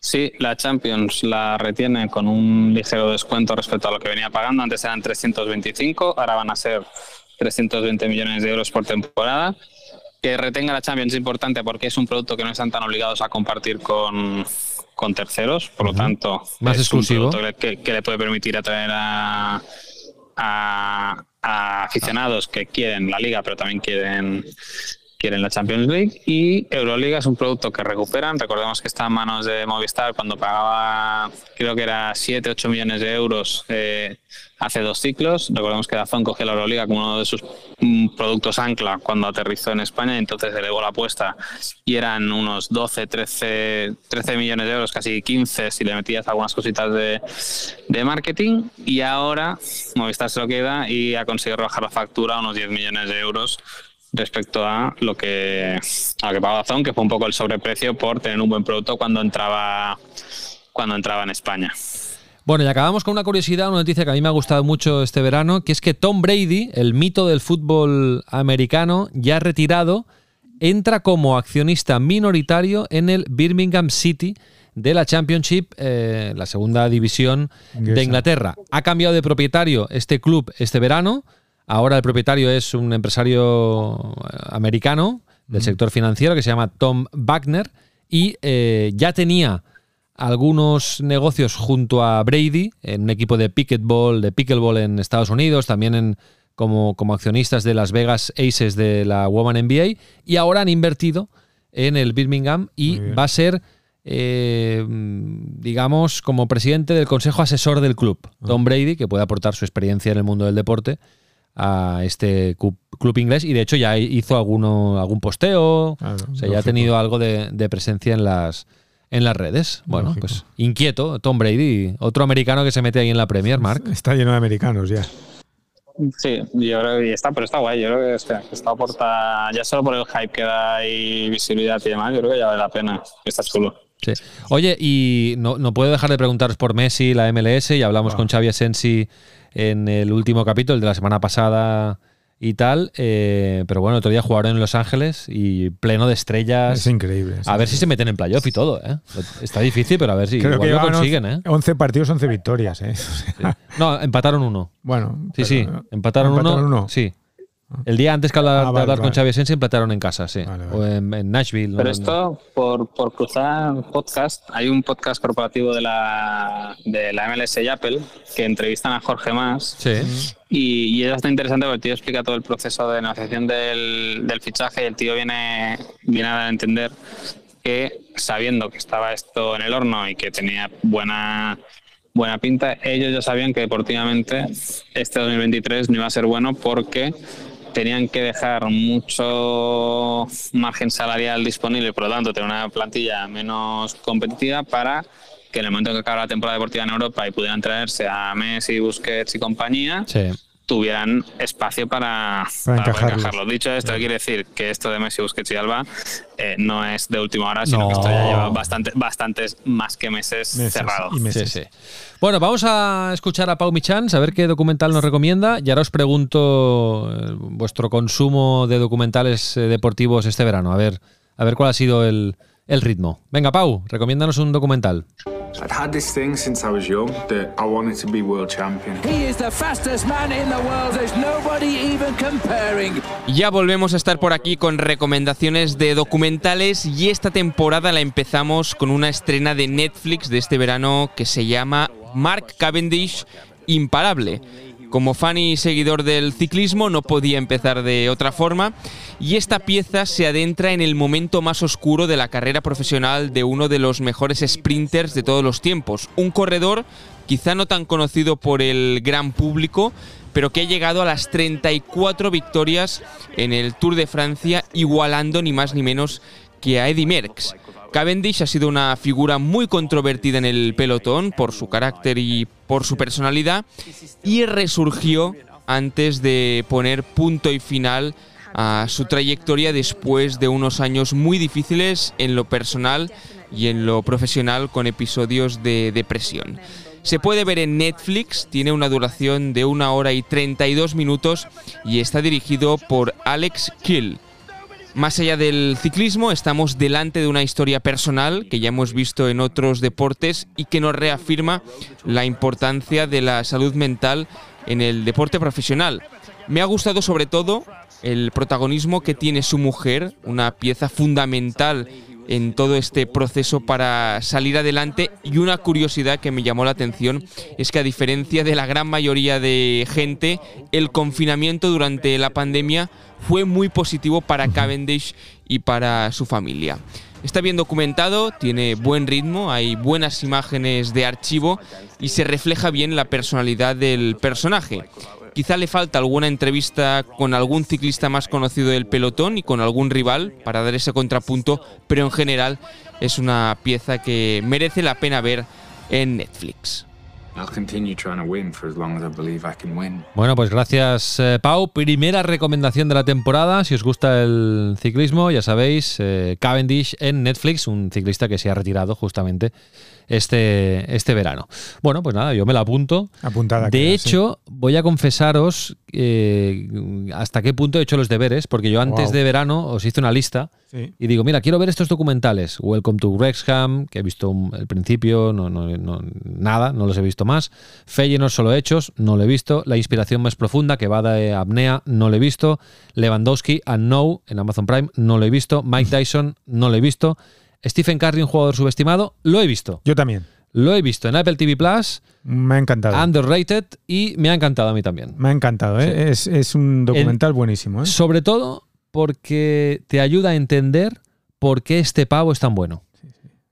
Sí, la Champions la retiene con un ligero descuento respecto a lo que venía pagando. Antes eran 325, ahora van a ser 320 millones de euros por temporada. Que retenga la Champions es importante porque es un producto que no están tan obligados a compartir con, con terceros, por lo tanto, más exclusivo. que, le puede permitir atraer a, a, a, aficionados que quieren la liga, pero también quieren quieren la Champions League y Euroliga es un producto que recuperan. Recordemos que está en manos de Movistar cuando pagaba, creo que era 7, 8 millones de euros eh, hace dos ciclos. Recordemos que Dazón cogió la Euroliga como uno de sus mm, productos ancla cuando aterrizó en España entonces elevó la apuesta y eran unos 12, 13, 13 millones de euros, casi 15 si le metías algunas cositas de, de marketing y ahora Movistar se lo queda y ha conseguido bajar la factura a unos 10 millones de euros respecto a lo que a que pagó que fue un poco el sobreprecio por tener un buen producto cuando entraba cuando entraba en España. Bueno, y acabamos con una curiosidad, una noticia que a mí me ha gustado mucho este verano, que es que Tom Brady, el mito del fútbol americano, ya retirado, entra como accionista minoritario en el Birmingham City de la Championship, eh, la segunda división de Inglaterra. Ha cambiado de propietario este club este verano, Ahora el propietario es un empresario eh, americano del sector financiero que se llama Tom Wagner y eh, ya tenía algunos negocios junto a Brady en un equipo de pickleball, de pickleball en Estados Unidos, también en, como, como accionistas de Las Vegas Aces de la Woman NBA y ahora han invertido en el Birmingham y va a ser eh, digamos, como presidente del consejo asesor del club, Tom ah. Brady, que puede aportar su experiencia en el mundo del deporte a este club inglés y de hecho ya hizo alguno, algún posteo, o sea, ya ha tenido algo de, presencia en las, en las redes. Bueno, pues inquieto, Tom Brady, otro americano que se mete ahí en la Premier, Mark. Está lleno de americanos ya. Sí, yo creo que está, pero está guay. Yo creo que está, está aporta, ya solo por el hype que da y visibilidad y demás, yo creo que ya vale la pena. Está chulo. Sí. Oye, y no, no puedo dejar de preguntaros por Messi, la MLS, y hablamos con Xavi Asensi en el último capítulo, el de la semana pasada y tal. Eh, pero bueno, otro día jugaron en Los Ángeles y pleno de estrellas. Es increíble. a ver si se meten en playoff y todo. ¿eh? Está difícil, pero a ver si igual lo consiguen. 11, ¿eh? 11 partidos, 11 victorias. ¿eh? No, empataron uno. Bueno, sí, sí. Empataron, uno. Sí. El día antes que hablar, ah, de hablar con Xavi se emplataron en casa, sí. O en, Nashville. Pero esto, por, por, cruzar podcast, hay un podcast corporativo de la, de la MLS y Apple que entrevistan a Jorge Más. Sí. Y, y es bastante interesante porque el tío explica todo el proceso de negociación del, del fichaje y el tío viene, viene a entender que sabiendo que estaba esto en el horno y que tenía buena buena pinta, ellos ya sabían que deportivamente este 2023 no iba a ser bueno porque tenían que dejar mucho margen salarial disponible, por lo tanto, tener una plantilla menos competitiva para que en el momento en que acabara la temporada deportiva en Europa y pudieran traerse a Messi, Busquets y compañía, tuvieran espacio para, encajarlo. Dicho esto, quiere decir que esto de Messi, Busquets y Alba eh, no es de última hora, sino que esto ya lleva bastante, bastantes más que meses, cerrado. Bueno, vamos a escuchar a Pau Michan, a ver qué documental nos recomienda y ahora os pregunto eh, vuestro consumo de documentales eh, deportivos este verano, a ver, a ver cuál ha sido el, el ritmo. Venga, Pau, recomiéndanos un documental. I'd had this thing since I was young that I wanted to be world champion. He is the fastest man in the world. There's nobody even comparing. Ya volvemos a estar por aquí con recomendaciones de documentales y esta temporada la empezamos con una estrena de Netflix de este verano que se llama Mark Cavendish Imparable como fan y seguidor del ciclismo no podía empezar de otra forma y esta pieza se adentra en el momento más oscuro de la carrera profesional de uno de los mejores sprinters de todos los tiempos, un corredor quizá no tan conocido por el gran público, pero que ha llegado a las 34 victorias en el Tour de Francia, igualando ni más ni menos que a Eddy Merckx. Cavendish ha sido una figura muy controvertida en el pelotón por su carácter y por su personalidad y resurgió antes de poner punto y final a su trayectoria después de unos años muy difíciles en lo personal y en lo profesional con episodios de depresión. Se puede ver en Netflix, tiene una duración de una hora y 32 minutos y está dirigido por Alex Kill. Más allá del ciclismo, estamos delante de una historia personal que ya hemos visto en otros deportes y que nos reafirma la importancia de la salud mental en el deporte profesional. Me ha gustado sobre todo el protagonismo que tiene su mujer, una pieza fundamental en todo este proceso para salir adelante y una curiosidad que me llamó la atención es que a diferencia de la gran mayoría de gente, el confinamiento durante la pandemia fue muy positivo para Cavendish y para su familia. Está bien documentado, tiene buen ritmo, hay buenas imágenes de archivo y se refleja bien la personalidad del personaje. Quizá le falta alguna entrevista con algún ciclista más conocido del pelotón y con algún rival para dar ese contrapunto, pero en general es una pieza que merece la pena ver en Netflix. Bueno, pues gracias eh, Pau. Primera recomendación de la temporada. Si os gusta el ciclismo, ya sabéis, eh, Cavendish en Netflix, un ciclista que se ha retirado justamente este, este verano. Bueno, pues nada, yo me la apunto. Apuntada. De queda, hecho, voy a confesaros eh, hasta qué punto he hecho los deberes, porque yo antes Wow. de verano os hice una lista Sí. y digo, mira, quiero ver estos documentales. Welcome to Wrexham, que he visto el principio, no, no- no- nada, no los he visto más. Feyenoord solo hechos, no lo he visto. La inspiración más profunda, que va de apnea, no lo he visto. Lewandowski, Unknown, en Amazon Prime, no lo he visto. Mike Tyson, no lo he visto. Stephen Curry, un jugador subestimado, lo he visto. Yo también. Lo he visto en Apple TV Plus, Me ha encantado. underrated, y me ha encantado a mí también. Me ha encantado, ¿eh? Es, es un documental buenísimo, ¿eh? Sobre todo porque te ayuda a entender por qué este pavo es tan bueno.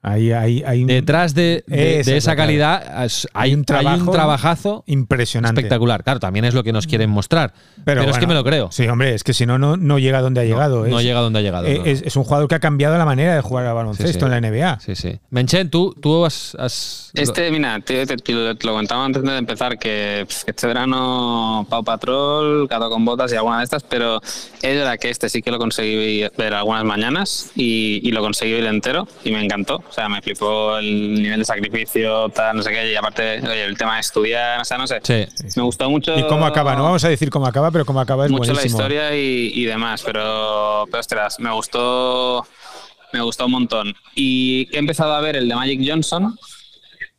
Ahí, ahí, hay un Detrás de, de- Esa de calidad hay, Hay un hay trabajo un trabajazo impresionante. espectacular. Claro, también es lo que nos quieren mostrar. Pero, es bueno, que me lo creo. Sí, hombre, es que si no, no, no llega donde ha llegado. No es, llega donde ha llegado. no. es, es un jugador que ha cambiado la manera de jugar al baloncesto Sí, sí. en la NBA. Sí, sí. Menchen, tú, tú has. has- Este, mira, te, te- te lo, te lo comentaba antes de empezar, que este verano Pau Patrol, Gato con Botas y alguna de estas, pero es verdad que este sí que lo conseguí ver algunas mañanas y, y lo conseguí ver entero y me encantó. O sea, me flipó el nivel de sacrificio, tal, no sé qué, y aparte, oye, el tema de estudiar, o sea, no sé. Sí. Me gustó mucho. ¿Y cómo acaba? No vamos a decir cómo acaba, pero cómo acaba es mucho la buenísimo. historia y, y demás, pero, pero ostras, me gustó, me gustó un montón. Y he empezado a ver el de Magic Johnson.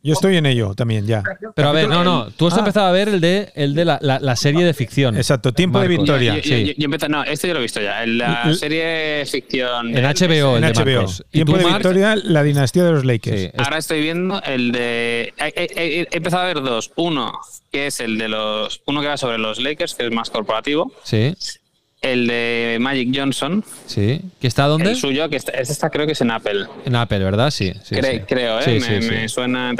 Yo estoy en ello también, ya. Pero a ver, no, no. Tú has Ah. empezado a ver el de, el de la, la- la serie de ficción. Exacto, Tiempo de. Victoria. Yo, yo- sí. yo- yo empecé- no, este yo lo he visto ya. En la L- serie ficción. En HBO, el En de HBO. Marcos. ¿Y Tiempo de? Victoria, la dinastía de los Lakers. Sí. Ahora estoy viendo el de. He, he- he- he empezado a ver dos. Uno, que es el de los. Uno que va sobre los Lakers, que es más corporativo. Sí, El de Magic Johnson. sí. ¿Que está dónde? El suyo, que está, este está creo que es en Apple. En Apple, ¿verdad? Sí. sí, Cre- sí. Creo, ¿eh? Sí, me, suena.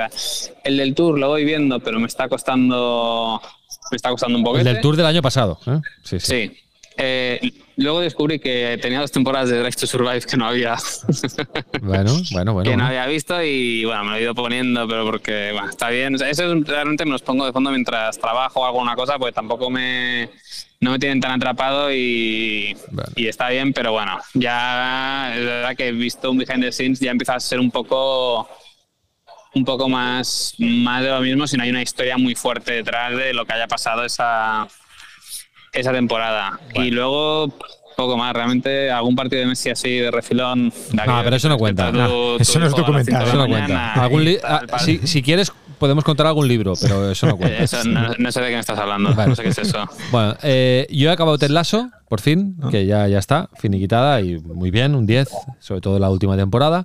El del Tour lo voy viendo, pero me está costando. Me está costando un El poquito. del tour del año pasado. ¿eh? Sí, sí. Sí. Eh, luego descubrí que tenía dos temporadas de Drive to Survive que no había. Bueno, bueno, bueno. que no había visto y bueno, me lo he ido poniendo, pero porque bueno, está bien. O sea, eso es- realmente me los pongo de fondo mientras trabajo o alguna cosa, porque tampoco me no me tienen tan atrapado y, Vale. y está bien, pero bueno, ya es verdad que he visto un behind the scenes, ya empieza a ser un poco un poco más, más de lo mismo, si no hay una historia muy fuerte detrás de lo que haya pasado esa, esa temporada. Y luego poco más, realmente algún partido de Messi así de refilón. de No, pero eso no cuenta. eso no es documental, Eso no cuenta. mañana Algún li- y tal, ah, tal. si, si quieres, podemos contar algún libro, pero eso no cuenta. Eso no, no sé de qué me estás hablando, Vale. no sé qué es eso. Bueno, eh, yo he acabado Ted Lasso, por fin, que ya, ya está, finiquitada y muy bien, un 10, sobre todo la última temporada.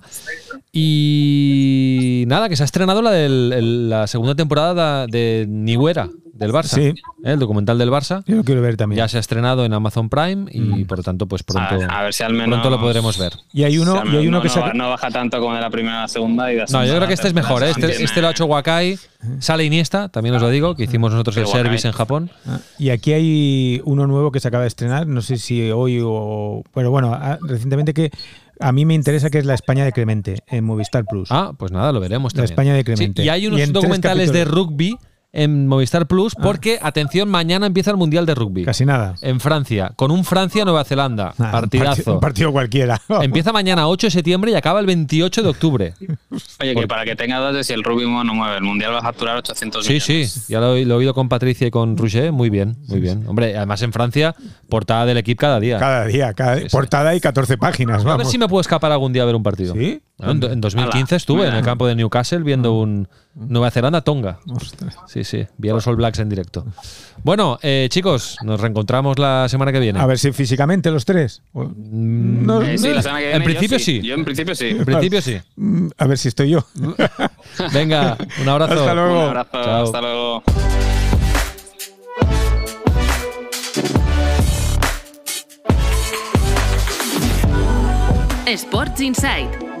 Y nada, que se ha estrenado la, del, el- la segunda temporada de Nihuera, del Barça. Sí. ¿eh? El documental del Barça. Yo lo quiero ver también. Ya se ha estrenado en Amazon Prime y por lo tanto, pues pronto, A ver, a ver si al menos. pronto lo podremos ver. Y hay uno, si y hay uno no, que no, saca- no baja tanto como de la primera a la segunda. Y de la No, yo creo que la este es mejor. ¿eh? Este, este lo ha hecho Wakai. Sale Iniesta, también os lo digo, que hicimos nosotros el Wakai. service en Japón. Ah, Y aquí hay uno nuevo que se acaba de estrenar, no sé si hoy o... Pero bueno, ah, recientemente que a mí me interesa que es la España de Clemente en Movistar Plus. Ah, pues nada, lo veremos La también. España de Sí, Clemente. y hay unos Y documentales de rugby en Movistar Plus porque, atención, mañana empieza el Mundial de Rugby. Casi nada. En Francia, con un Francia-Nueva Zelanda. Un partidazo. parti- Un partido cualquiera. Empieza mañana 8 de septiembre y acaba el 28 de octubre. Oye, que para que tenga datos, si el rugby no mueve, el mundial va a facturar 800 Sí, millones. sí, ya lo, he- lo he oído con Patricia y con Rouget, muy bien, muy bien. Hombre, además en Francia, portada del equipo cada día. Cada día, cada Sí, sí. portada y 14 páginas. a ver Vamos. si me puedo escapar algún día a ver un partido. ¿Sí? Bueno, en, en 2015 Ala. estuve en el campo de Newcastle viendo un Nueva Zelanda-Tonga. Ostras. Sí, sí, vi a los All Blacks en directo. Bueno, eh, chicos, nos reencontramos la semana que viene. A ver si físicamente los tres. Mm, No, Eh, sí, no. la semana que En yo principio sí. Yo en principio sí. En principio sí. Mm, A ver si estoy yo. Venga, un abrazo. Hasta luego. Un abrazo, Chao. hasta luego. Sports Insight,